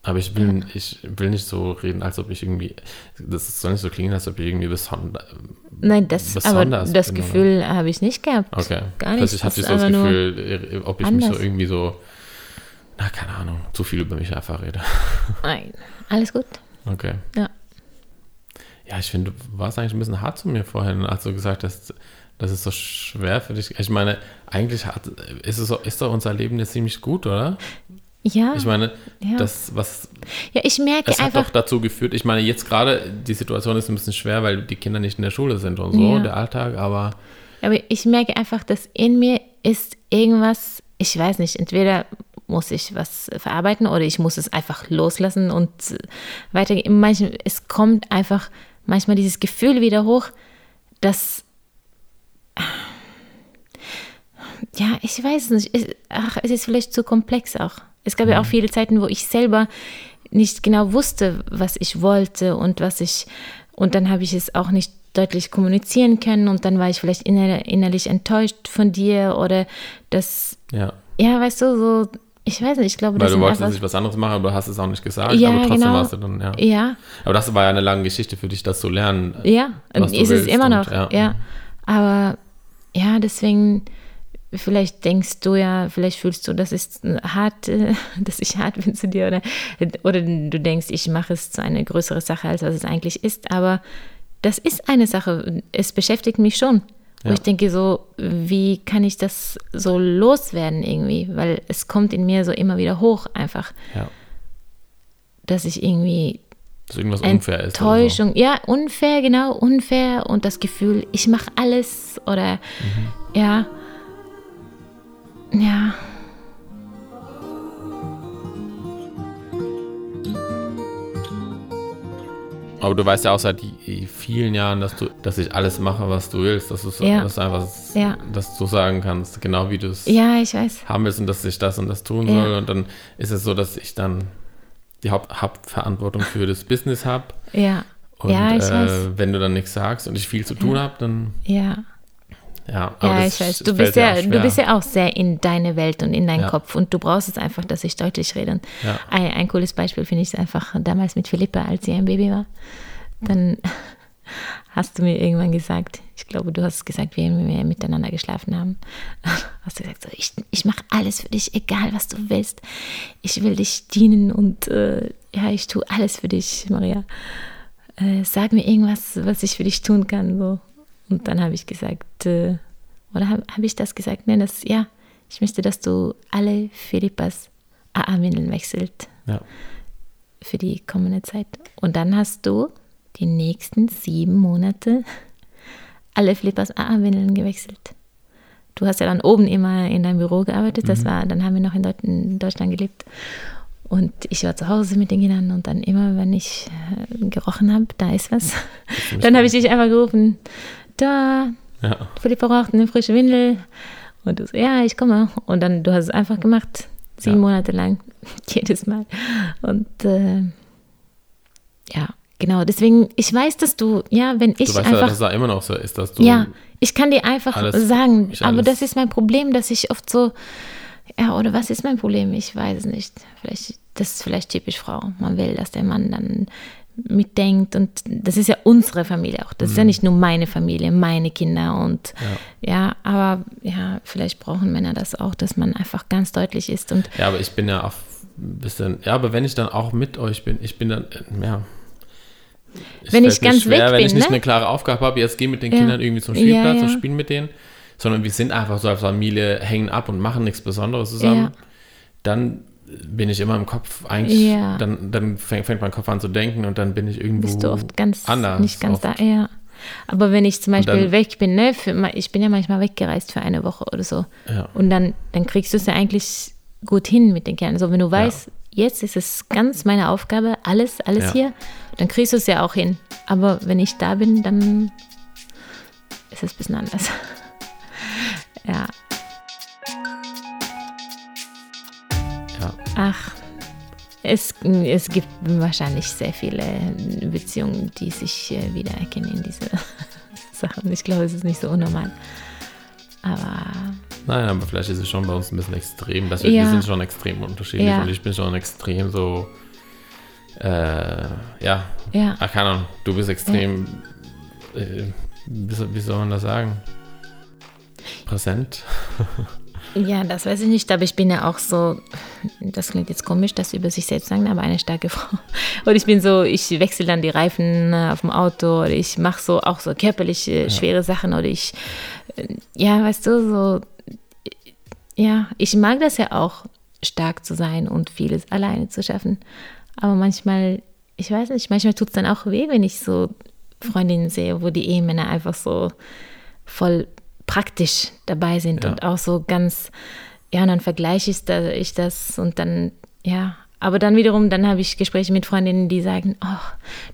Aber ich will, ich will nicht so reden, als ob ich irgendwie, das soll nicht so klingen, als ob ich irgendwie besonders, Nein, das, aber Besonders das bin? Gefühl habe ich nicht gehabt. okay. Gar nicht. Plötzlich Das hatte ich so das Gefühl, ob ich mich so anders. irgendwie so, na, keine Ahnung, zu viel über mich einfach rede. Nein, alles gut. Okay. Ja. Ja, ich finde, du warst eigentlich ein bisschen hart zu mir vorhin, als du gesagt hast, das ist so schwer für dich. Ich meine, eigentlich hat, ist, es, ist doch unser Leben jetzt ziemlich gut, oder? Ja, Ich meine, ja. das, was, ja ich merke es hat einfach, doch dazu geführt, ich meine, jetzt gerade, die Situation ist ein bisschen schwer, weil die Kinder nicht in der Schule sind und so, Ja. der Alltag, aber aber ich merke einfach, dass in mir ist irgendwas, ich weiß nicht, entweder muss ich was verarbeiten oder ich muss es einfach loslassen und weitergehen. Manchmal, es kommt einfach manchmal dieses Gefühl wieder hoch, dass ja, ich weiß es nicht. Ach, es ist vielleicht zu komplex auch. Es gab ja auch viele Zeiten, wo ich selber nicht genau wusste, was ich wollte und was ich und dann habe ich es auch nicht deutlich kommunizieren können und dann war ich vielleicht inner, innerlich enttäuscht von dir oder das, ja. ja, weißt du, so, ich weiß nicht, ich glaube, Weil du wolltest einfach, nicht was anderes machen, aber du hast es auch nicht gesagt, Ja, aber trotzdem genau. warst du dann, ja. ja, Aber das war ja eine lange Geschichte für dich, das zu lernen. Ja, was ist es immer und- noch, ja. ja. Aber ja, deswegen, vielleicht denkst du ja, vielleicht fühlst du, das ist hart, dass ich hart bin zu dir oder, oder du denkst, ich mache es zu einer größeren Sache, als was es eigentlich ist. Aber das ist eine Sache, es beschäftigt mich schon. Ja. ich denke so, wie kann ich das so loswerden irgendwie? Weil es kommt in mir so immer wieder hoch einfach, Ja. dass ich irgendwie Dass irgendwas unfair ist. oder Enttäuschung, ja, unfair, genau, unfair und das Gefühl, ich mache alles oder ja, ja. Aber du weißt ja auch seit vielen Jahren, dass du, dass ich alles mache, was du willst. Dass du so- Ja. dass einfach, Ja. dass du sagen kannst, genau wie du es ja, ich weiß. haben willst und dass ich das und das tun Ja. soll. Und dann ist es so, dass ich dann die Haupt Hauptverantwortung für das Business habe. Ja, Und ja, ich weiß. äh, wenn du dann nichts sagst und ich viel zu tun habe, dann Ja, ja. Aber ja, ich weiß. Du bist ja, auch du bist ja auch sehr in deine Welt und in deinen Ja. Kopf und du brauchst es einfach, dass ich deutlich rede. Ja. Ein, ein cooles Beispiel finde ich einfach damals mit Philippa, als sie ein Baby war. Dann hast du mir irgendwann gesagt, ich glaube, du hast gesagt, wie wir miteinander geschlafen haben, hast du gesagt, so, ich, ich mache alles für dich, egal was du willst. Ich will dich dienen und äh, ja, ich tue alles für dich, Maria. Äh, sag mir irgendwas, was ich für dich tun kann. So. Und dann habe ich gesagt, äh, oder habe hab ich das gesagt? Nein, das, ja, ich möchte, dass du alle Philippas AA-Windeln wechselt Ja. für die kommende Zeit. Und dann hast du die nächsten sieben Monate alle Flippers AA-Windeln gewechselt. Du hast ja dann oben immer in deinem Büro gearbeitet, das war, dann haben wir noch in, Deut in Deutschland gelebt. Und ich war zu Hause mit den Kindern und dann immer, wenn ich äh, gerochen habe, da ist was, dann habe ich dich einfach gerufen, da, Ja. Philippa braucht eine frische Windel. Und du so, ja, ich komme. Und dann, du hast es einfach gemacht, sieben Ja. Monate lang, jedes Mal. Und äh, ja, genau. Deswegen, ich weiß, dass du, ja, wenn ich Du weißt ja, einfach, dass es da immer noch so ist, dass du. ja, ich kann dir einfach alles- sagen, aber das ist mein Problem, dass ich oft so, ja, oder was ist mein Problem? Ich weiß es nicht. Vielleicht, das ist vielleicht typisch Frau. Man will, dass der Mann dann mitdenkt und das ist ja unsere Familie auch. Das ist ja Mhm. nicht nur meine Familie, meine Kinder und ja. aber ja, vielleicht brauchen Männer das auch, dass man einfach ganz deutlich ist und Ja, aber ich bin ja auch ein bisschen. Ja, aber wenn ich dann auch mit euch bin, ich bin dann. Ja. Es Wenn ich ganz schwer, weg wenn bin, ich nicht ne? eine klare Aufgabe habe, jetzt geh mit den Ja. Kindern irgendwie zum Ja, Spielplatz ja. und spielen mit denen, sondern wir sind einfach so als Familie, hängen ab und machen nichts Besonderes zusammen, Ja. dann bin ich immer im Kopf eigentlich, Ja. dann, dann fängt, fängt mein Kopf an zu denken und dann bin ich irgendwo bist du oft ganz anders. nicht ganz oft. da. Ja. Aber wenn ich zum Beispiel dann- weg bin, ne, für, ich bin ja manchmal weggereist für eine Woche oder so. Ja. Und dann, dann kriegst du es ja eigentlich gut hin mit den Kindern. Also wenn du weißt, jetzt ist es ganz meine Aufgabe, alles, alles Ja. hier, dann kriegst du es ja auch hin. Aber wenn ich da bin, dann ist es ein bisschen anders. ja. Ach, es, es gibt wahrscheinlich sehr viele Beziehungen, die sich äh, wiedererkennen in diese Sachen. Ich glaube, es ist nicht so unnormal. Aber Nein, aber vielleicht ist es schon bei uns ein bisschen extrem. Dass wir, Ja. wir sind schon extrem unterschiedlich Ja. und ich bin schon extrem so, äh, ja, ja, ah, keine Ahnung, du bist extrem, äh, wie, soll- wie soll man das sagen? Präsent. ja, das weiß ich nicht, aber ich bin ja auch so, das klingt jetzt komisch, das über sich selbst sagen, aber eine starke Frau. Und ich bin so, ich wechsle dann die Reifen äh, auf dem Auto oder ich mache so auch so körperlich äh, schwere Sachen oder ich, äh, ja, weißt du, so, ja, ich mag das ja auch, stark zu sein und vieles alleine zu schaffen. Aber manchmal, ich weiß nicht, manchmal tut es dann auch weh, wenn ich so Freundinnen sehe, wo die Ehemänner einfach so voll praktisch dabei sind Ja. und auch so ganz, ja, und dann vergleiche ich das, ich das und dann, ja, aber dann wiederum, dann habe ich Gespräche mit Freundinnen, die sagen, oh,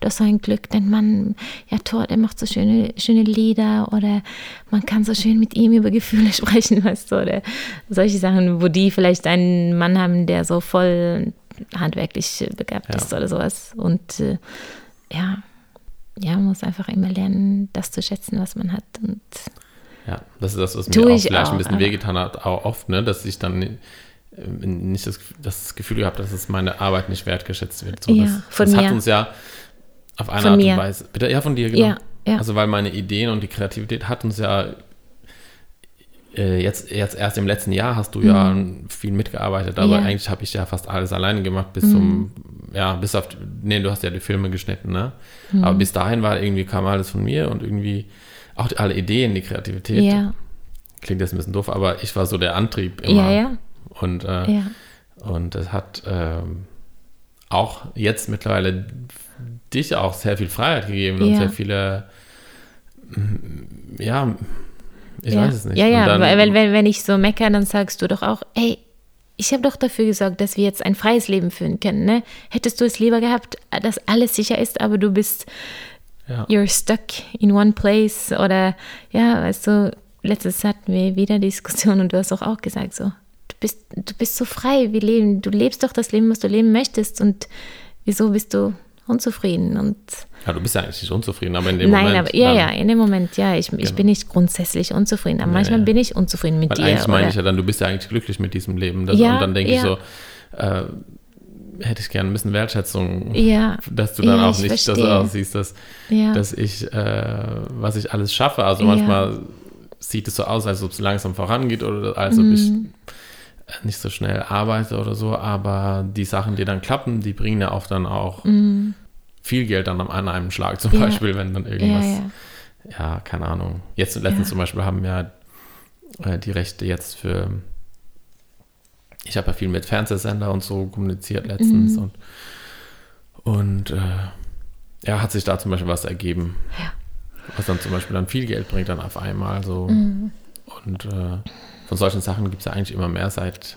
du hast so ein Glück, dein Mann, ja toll, der macht so schöne, schöne Lieder oder man kann so schön mit ihm über Gefühle sprechen, weißt du, oder solche Sachen, wo die vielleicht einen Mann haben, der so voll handwerklich begabt Ja. ist oder sowas und äh, ja, ja, man muss einfach immer lernen, das zu schätzen, was man hat und Ja, das ist das, was mir auch ich vielleicht auch, ein bisschen wehgetan hat, auch oft, ne, dass ich dann äh, nicht das, das Gefühl gehabt, dass es meine Arbeit nicht wertgeschätzt wird. So, Ja, das, von das mir. hat uns ja auf eine Von Art mir. und Weise. Bitte, ja, von dir, genau. Ja, ja. Also, weil meine Ideen und die Kreativität hat uns ja äh, jetzt, jetzt erst im letzten Jahr hast du ja viel mitgearbeitet, aber Mhm. Ja. Mhm. eigentlich habe ich ja fast alles alleine gemacht bis zum, ja, bis auf, nee, du hast ja die Filme geschnitten, ne? Mhm. Aber bis dahin war irgendwie, kam alles von mir und irgendwie auch die, alle Ideen, die Kreativität. ja, Klingt jetzt ein bisschen doof, aber ich war so der Antrieb immer. ja, ja, Und, äh, ja, und es hat ähm, auch jetzt mittlerweile dich auch sehr viel Freiheit gegeben und Ja. sehr viele, mm, ja, ich ja. weiß es nicht. Ja, ja, und dann, weil, weil wenn, wenn ich so meckere, dann sagst du doch auch, ey, ich habe doch dafür gesorgt, dass wir jetzt ein freies Leben führen können. Ne? Hättest du es lieber gehabt, dass alles sicher ist, aber du bist, ja, you're stuck in one place oder, ja, weißt du, letztes hatten wir wieder Diskussion und du hast doch auch gesagt so, du bist, du bist so frei, wir leben, du lebst doch das Leben, was du leben möchtest und wieso bist du unzufrieden und ja, du bist ja eigentlich nicht unzufrieden, aber in dem Nein, Moment. aber ja, ja, in dem Moment, ja, ich, ich Genau. bin nicht grundsätzlich unzufrieden, aber manchmal ja. bin ich unzufrieden mit Weil dir. eigentlich meine oder- ich ja dann, du bist ja eigentlich glücklich mit diesem Leben. Das, Ja, und dann denke ich ja. so, äh, hätte ich gerne ein bisschen Wertschätzung, Ja, dass du dann ja, auch ich nicht das verstehe. aussiehst, dass, ja, dass ich, äh, was ich alles schaffe. Also manchmal sieht es so aus, als ob es langsam vorangeht oder als ob ich Mhm. nicht so schnell arbeite oder so, aber die Sachen, die dann klappen, die bringen ja oft dann auch viel Geld dann an einem Schlag, zum Mhm. Beispiel, wenn dann irgendwas, ja, keine Ahnung. Jetzt letztens zum Beispiel haben wir äh, die Rechte jetzt für, ich habe ja viel mit Fernsehsender und so kommuniziert letztens Mhm. und, und äh, ja, hat sich da zum Beispiel was ergeben. Ja. was dann zum Beispiel dann viel Geld bringt, dann auf einmal so. Mhm. Und äh, von solchen Sachen gibt es ja eigentlich immer mehr seit,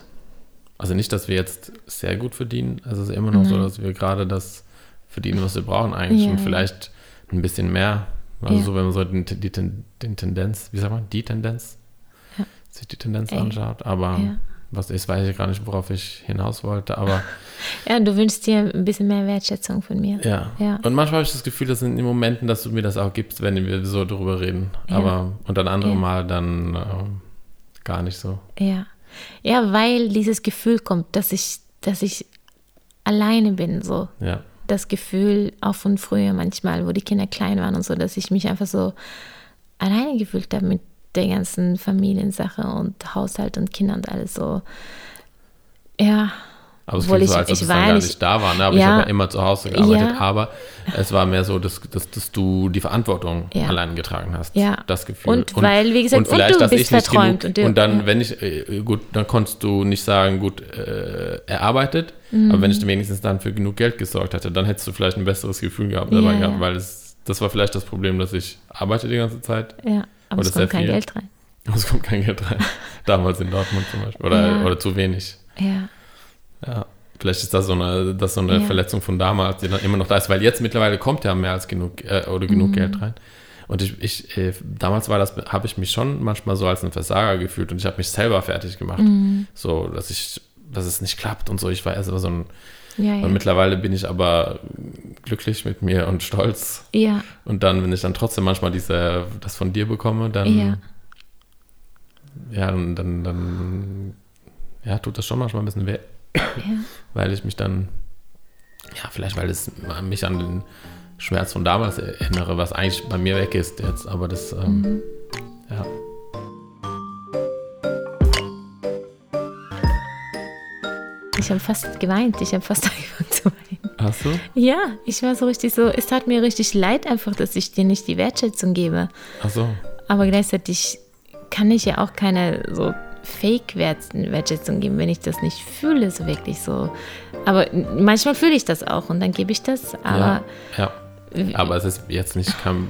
also nicht, dass wir jetzt sehr gut verdienen, also es ist immer noch so, Nein. dass wir gerade das verdienen, was wir brauchen eigentlich Ja, und vielleicht ein bisschen mehr. Also Ja. so, wenn man so den, die, Ten- den Tendenz, wie sagt man, die Tendenz, sich die Tendenz Ey. anschaut, aber Ja. Was ist, weiß ich gar nicht, worauf ich hinaus wollte, aber Ja, du wünschst dir ein bisschen mehr Wertschätzung von mir. ja. Ja. Und manchmal habe ich das Gefühl, das sind in Momenten, dass du mir das auch gibst, wenn wir so drüber reden. Ja. Aber und dann andere Ja. Mal dann ähm, gar nicht so. Ja. Ja, weil dieses Gefühl kommt, dass ich, dass ich alleine bin, so. Ja. Das Gefühl auch von früher manchmal, wo die Kinder klein waren und so, dass ich mich einfach so alleine gefühlt habe mit der ganzen Familiensache und Haushalt und Kinder und alles so. Ja. Aber es klingt so, ich- als ob ich es dann gar nicht- da war. Ne? Aber ich Ja. habe ja immer zu Hause gearbeitet. Ja. Aber es war mehr so, dass, dass, dass du die Verantwortung Ja. allein getragen hast. Ja. Das Gefühl. Und weil, wie gesagt, und du dass bist ich nicht verträumt Genug, und du- und dann, wenn ich, äh, gut, dann konntest du nicht sagen, gut, äh, er arbeitet. Mhm. Aber wenn ich wenigstens dann für genug Geld gesorgt hätte, dann hättest du vielleicht ein besseres Gefühl gehabt dabei gehabt. Weil es, das war vielleicht das Problem, dass ich arbeite die ganze Zeit. Ja. Aber Oder es kommt kein viel. Geld rein. Aber es kommt kein Geld rein. Damals in Dortmund zum Beispiel. Oder, Ja. oder zu wenig. Ja. Ja, vielleicht ist das so eine, das so eine Ja. Verletzung von damals, die dann immer noch da ist, weil jetzt mittlerweile kommt ja mehr als genug äh, oder genug Mhm. Geld rein. Und ich, ich äh, damals war das, habe ich mich schon manchmal so als ein Versager gefühlt und ich habe mich selber fertig gemacht, Mhm. so dass ich, dass es nicht klappt und so. Ich war erst so ein Ja, ja. und mittlerweile bin ich aber glücklich mit mir und stolz. ja. Und dann, wenn ich dann trotzdem manchmal diese, das von dir bekomme, dann Ja. ja, dann, dann, dann ja, tut das schon manchmal ein bisschen weh ja. weil ich mich dann, ja, vielleicht weil es mich an den Schmerz von damals erinnere, was eigentlich bei mir weg ist jetzt, aber das, ähm, Mhm. ja. Ich habe fast geweint. Ich habe fast angefangen zu weinen. Hast du? Ja, ich war so richtig so, es tat mir richtig leid einfach, dass ich dir nicht die Wertschätzung gebe. Ach so. Aber gleichzeitig kann ich ja auch keine so Fake-Wertschätzung geben, wenn ich das nicht fühle, so wirklich so. Aber manchmal fühle ich das auch und dann gebe ich das. Aber ja, ja. Aber es ist jetzt nicht, kann,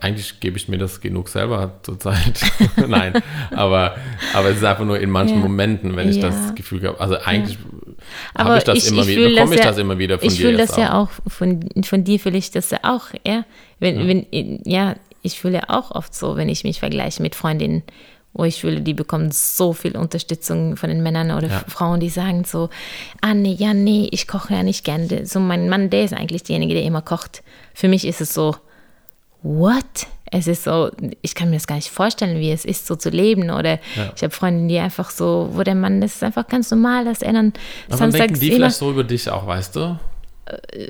eigentlich gebe ich mir das genug selber zur Zeit. Nein, aber, aber es ist einfach nur in manchen Ja. Momenten, wenn ich Ja. das Gefühl habe, also eigentlich Aber habe ich das ich- immer ich wieder, fühle bekomme ich ja- das immer wieder von ich dir. fühle jetzt das ja auch von, von dir fühle ich das ja auch, ja. Wenn, wenn, ja, ich fühle auch oft so, wenn ich mich vergleiche mit Freundinnen, wo ich fühle, die bekommen so viel Unterstützung von den Männern oder Ja. Frauen, die sagen so, ah nee, ja nee, ich koche ja nicht gerne. So mein Mann, der ist eigentlich derjenige, der immer kocht. Für mich ist es so, what? Es ist so, ich kann mir das gar nicht vorstellen, wie es ist, so zu leben. Oder Ja. ich habe Freundinnen, die einfach so, wo der Mann, das ist einfach ganz normal, dass er dann Aber dann denken samstags die immer, vielleicht so über dich auch, weißt du?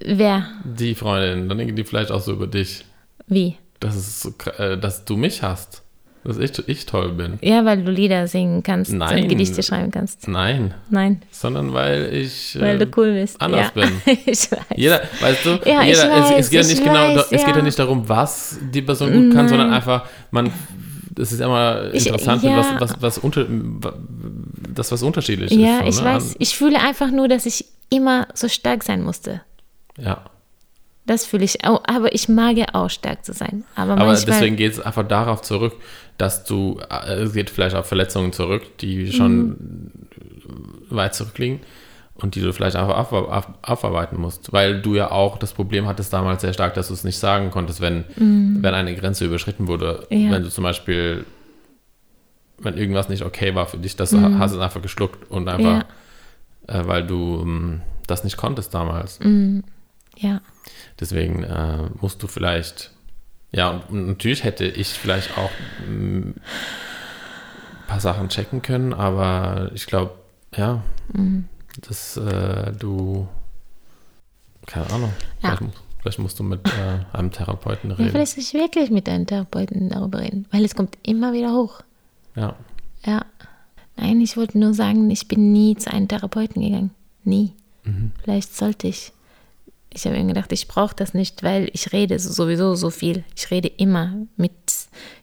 wer, Die Freundin, dann denken die vielleicht auch so über dich. wie? dass, es so, äh, dass du mich hast. Dass ich, ich toll bin. Ja, weil du Lieder singen kannst Nein. und Gedichte schreiben kannst. Nein, Nein, sondern weil ich weil äh, du cool bist. anders ja. bin. ich weiß. Jeder, weißt du, Ja, ich jeder, weiß, es, es geht ja ich nicht genau, weiß, es geht ja ja. nicht darum, was die Person gut kann, sondern Nein. einfach, man, das ist immer Ich- interessant, ja. was, was, was unter, das was unterschiedlich Ja, ist. ich so, ne? weiß. Ich fühle einfach nur, dass ich immer so stark sein musste. Ja, Das fühle ich auch. Aber ich mag ja auch stark zu sein. Aber, aber deswegen geht es einfach darauf zurück, dass du, äh, es geht vielleicht auf Verletzungen zurück, die schon Mhm. weit zurückliegen und die du vielleicht einfach auf, auf, aufarbeiten musst, weil du ja auch das Problem hattest damals sehr stark, dass du es nicht sagen konntest, wenn, wenn eine Grenze überschritten wurde. Mhm. Ja. Wenn du zum Beispiel, wenn irgendwas nicht okay war für dich, das Mhm. hast du es einfach geschluckt und einfach, äh, weil du ähm, das nicht konntest damals. Mhm. ja. Deswegen äh, musst du vielleicht, ja, und, natürlich hätte ich vielleicht auch ein paar Sachen checken können, aber ich glaube, ja, Mhm. dass äh, du, keine Ahnung, Ja. vielleicht, vielleicht musst du mit äh, einem Therapeuten ja, reden. vielleicht muss ich wirklich mit deinen Therapeuten darüber reden, weil es kommt immer wieder hoch. Ja, Ja. Nein, ich wollte nur sagen, ich bin nie zu einem Therapeuten gegangen. Nie. Mhm. Vielleicht sollte ich. Ich habe mir gedacht, ich brauche das nicht, weil ich rede sowieso so viel. Ich rede immer mit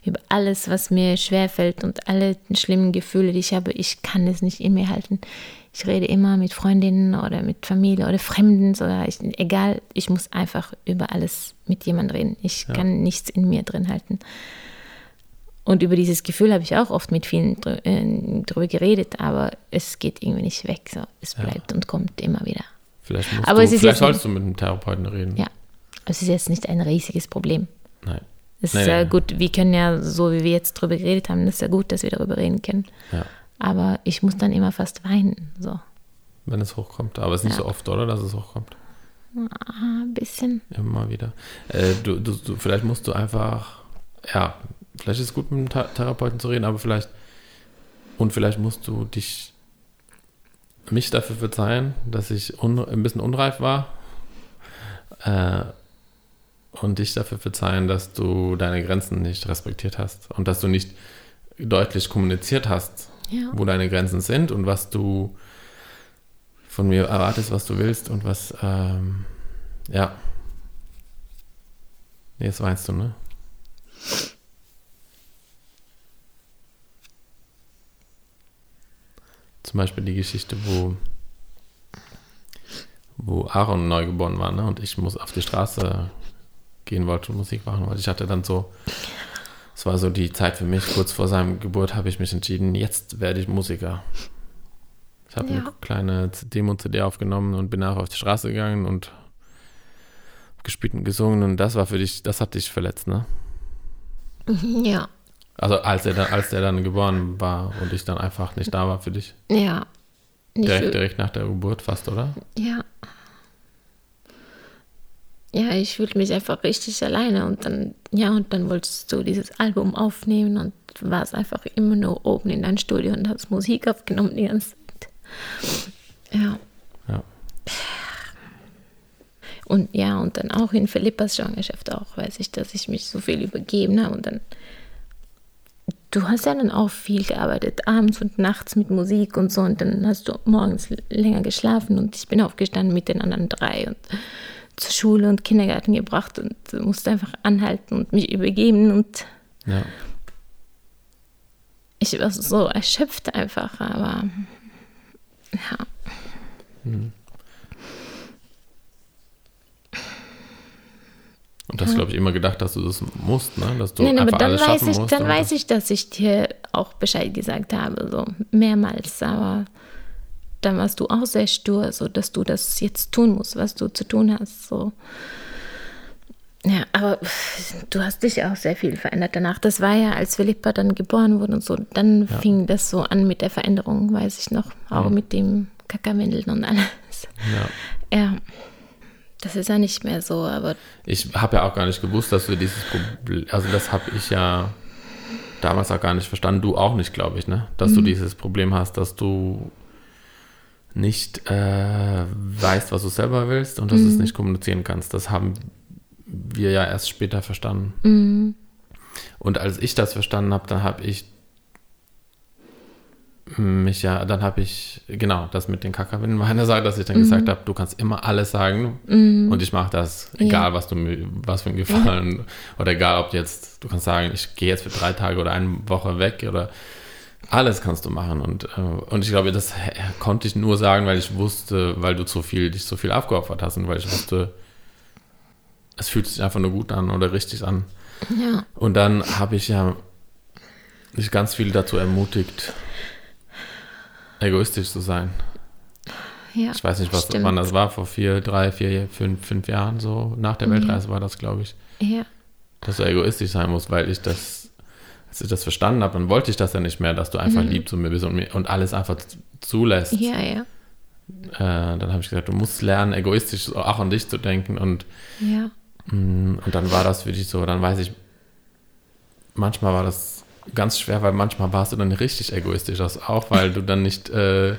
über alles, was mir schwerfällt und alle schlimmen Gefühle, die ich habe. Ich kann es nicht in mir halten. Ich rede immer mit Freundinnen oder mit Familie oder Fremden, sogar ich, egal. Ich muss einfach über alles mit jemandem reden. Ich ja. kann nichts in mir drin halten. Und über dieses Gefühl habe ich auch oft mit vielen äh, drüber geredet, aber es geht irgendwie nicht weg. So. Es bleibt ja. und kommt immer wieder. Vielleicht, musst aber du, vielleicht sollst du mit einem Therapeuten reden. Ja, es ist jetzt nicht ein riesiges Problem. Nein. Es ist nee, nee. gut, wir können ja, so wie wir jetzt drüber geredet haben, ist ja gut, dass wir darüber reden können. Ja. Aber ich muss dann immer fast weinen. So. Wenn es hochkommt. Aber es ist nicht ja. so oft, oder, dass es hochkommt? Ah, ein bisschen. Immer wieder. Äh, du, du, du, vielleicht musst du einfach, ja, vielleicht ist es gut, mit einem Therapeuten zu reden, aber vielleicht, und vielleicht musst du dich mich dafür verzeihen, dass ich ein bisschen unreif war. Äh, und dich dafür verzeihen, dass du deine Grenzen nicht respektiert hast und dass du nicht deutlich kommuniziert hast, ja. wo deine Grenzen sind und was du von mir erwartest, was du willst und was, ähm, ja. Jetzt weinst du, ne? Zum Beispiel die Geschichte, wo, wo Aaron neugeboren war, ne? Und ich muss auf die Straße gehen wollte und Musik machen wollte. Ich hatte dann so, es war so die Zeit für mich, kurz vor seinem Geburt habe ich mich entschieden, jetzt werde ich Musiker. Ich habe ja. eine kleine Demo-CD aufgenommen und bin nachher auf die Straße gegangen und gespielt und gesungen und das war für dich, das hat dich verletzt, ne? Ja. Also als er dann, als der dann geboren war und ich dann einfach nicht da war für dich? Ja. Direkt, direkt nach der Geburt fast, oder? Ja. Ja, ich fühlte mich einfach richtig alleine und dann, ja, und dann wolltest du dieses Album aufnehmen und warst einfach immer nur oben in deinem Studio und hast Musik aufgenommen die ganze Zeit. Ja. Ja. Und ja, und dann auch in Philippas Schwangerschaft auch, weiß ich, dass ich mich so viel übergeben habe und dann du hast ja dann auch viel gearbeitet, abends und nachts mit Musik und so. Und dann hast du morgens länger geschlafen und ich bin aufgestanden mit den anderen drei und zur Schule und Kindergarten gebracht und musste einfach anhalten und mich übergeben und ja. ich war so erschöpft einfach, aber ja. Hm. Und hast, glaube ich, immer gedacht, dass du das musst, ne? Dass du Nein, aber dann alles weiß ich, musst, dann weiß ich, dass ich dir auch Bescheid gesagt habe, so mehrmals, aber dann warst du auch sehr stur, so dass du das jetzt tun musst, was du zu tun hast, so. Ja, aber du hast dich auch sehr viel verändert danach. Das war ja, als Philippa dann geboren wurde und so, dann ja. fing das so an mit der Veränderung, weiß ich noch, auch mhm. mit dem Kackerwindeln und alles. Ja. ja. Das ist ja nicht mehr so, aber. Ich habe ja auch gar nicht gewusst, dass wir dieses Problem, also das habe ich ja damals auch gar nicht verstanden, du auch nicht, glaube ich, ne? Dass mhm. du dieses Problem hast, dass du nicht äh, weißt, was du selber willst und dass mhm. du es mhm. nicht kommunizieren kannst. Das haben wir ja erst später verstanden. Mhm. Und als ich das verstanden habe, dann habe ich mich ja, dann habe ich, genau, das mit den Kakaowinnen war eine Sache, dass ich dann mhm. gesagt habe, du kannst immer alles sagen mhm. und ich mache das, egal ja. was du mir, was für ein Gefallen ja. oder egal ob jetzt, du kannst sagen, ich gehe jetzt für drei Tage oder eine Woche weg oder alles kannst du machen und, äh, und ich glaube, das konnte ich nur sagen, weil ich wusste, weil du zu viel, dich so viel aufgeopfert hast und weil ich wusste, es fühlt sich einfach nur gut an oder richtig an. Ja. Und dann habe ich ja dich ganz viel dazu ermutigt, egoistisch zu sein. Ja, ich weiß nicht, was, wann das war, vor vier, drei, vier, fünf, fünf Jahren so. Nach der Weltreise ja. war das, glaube ich. Ja. Dass du egoistisch sein musst, weil ich das, als ich das verstanden habe, dann wollte ich das ja nicht mehr, dass du einfach mhm. lieb zu mir bist und, mir, und alles einfach zulässt. Ja, ja. Äh, dann habe ich gesagt, du musst lernen, egoistisch auch an dich zu denken und, ja. Mm, und dann war das für dich so, dann weiß ich, manchmal war das ganz schwer, weil manchmal warst du dann richtig egoistisch, das auch, weil du dann nicht äh,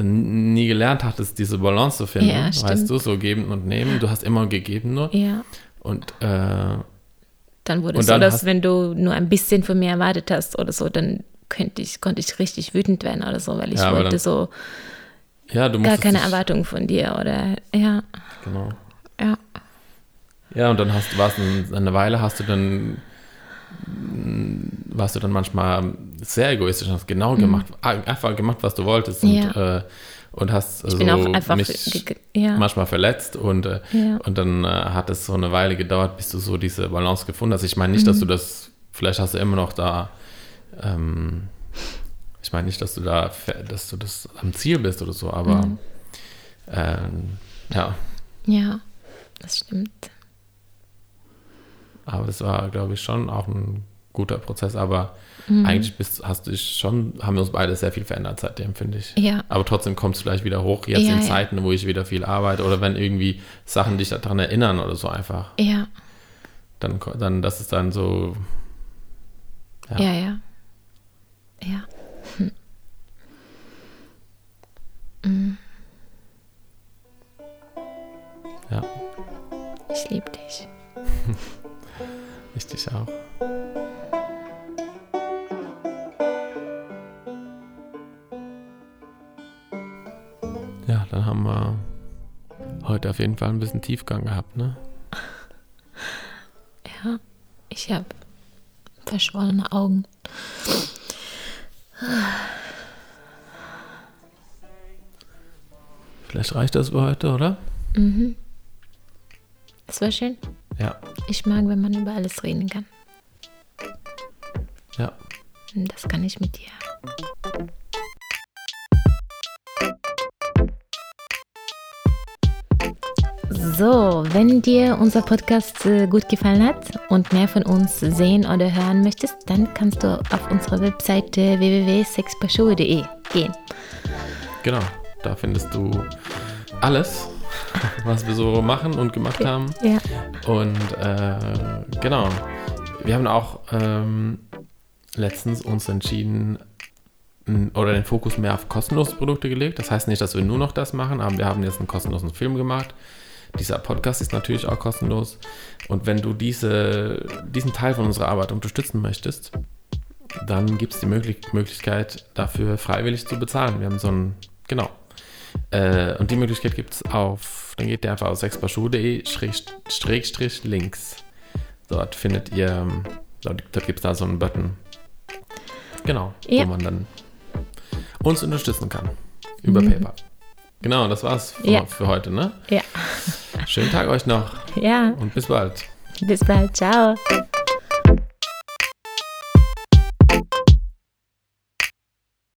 nie gelernt hattest, diese Balance zu finden. Ja, weißt du, so geben und nehmen. Du hast immer gegeben nur. Ja. Und äh, dann wurde es so, dass wenn du nur ein bisschen von mir erwartet hast oder so, dann könnte ich, konnte ich richtig wütend werden oder so, weil ich ja, wollte so, Ja, du gar keine Erwartungen von dir oder ja, Genau. ja, Ja, und dann hast du, warst eine Weile, hast du dann, warst du dann manchmal sehr egoistisch, hast genau gemacht, einfach gemacht, was du wolltest und, Mhm. Ja. äh, und hast ich so mich ja, manchmal verletzt und, äh, Ja. und dann äh, hat es so eine Weile gedauert, bis du so diese Balance gefunden hast. Ich meine nicht, Mhm. dass du das, vielleicht hast du immer noch da, ähm, ich meine nicht, dass du da, dass du das am Ziel bist oder so, aber Mhm. ähm, ja, ja, das stimmt. Aber das war, glaube ich, schon auch ein guter Prozess, aber Mhm. eigentlich bist, hast du dich schon, haben wir uns beide sehr viel verändert seitdem, finde ich. Ja, Aber trotzdem kommt es vielleicht wieder hoch, jetzt Ja, in ja. Zeiten, wo ich wieder viel arbeite oder wenn irgendwie Sachen dich daran erinnern oder so einfach. ja, dann, dann das ist dann so, Ja. ja, ja, ja. Hm. ja, Ich liebe dich. ich dich auch. Ja, dann haben wir heute auf jeden Fall ein bisschen Tiefgang gehabt, ne? Ja, ich habe verschwollene Augen. Vielleicht reicht das für heute, oder? Das war schön. Ja, Ich mag, wenn man über alles reden kann. ja. Und das kann ich mit dir. So, wenn dir unser Podcast äh, gut gefallen hat und mehr von uns sehen oder hören möchtest, dann kannst du auf unsere Webseite www.sexpashow.de gehen. Genau, da findest du alles, was wir so machen und gemacht haben. Ja. Und äh, genau, wir haben auch ähm, letztens uns entschieden oder den Fokus mehr auf kostenlose Produkte gelegt. Das heißt nicht, dass wir nur noch das machen, aber wir haben jetzt einen kostenlosen Film gemacht. Dieser Podcast ist natürlich auch kostenlos. Und wenn du diese, diesen Teil von unserer Arbeit unterstützen möchtest, dann gibt es die Möglich Möglichkeit, dafür freiwillig zu bezahlen. Wir haben so ein, genau. Äh, und die Möglichkeit gibt es auf, dann geht ihr einfach auf sexparschuh.de schrägstrich links. Dort findet ihr, ähm, dort, dort gibt es da so einen Button. Genau, Ja. wo man dann uns unterstützen kann. Über PayPal. Genau, das war's für, Ja. für heute, ne? Ja. Schönen Tag euch noch Ja, und bis bald. bis bald. Ciao.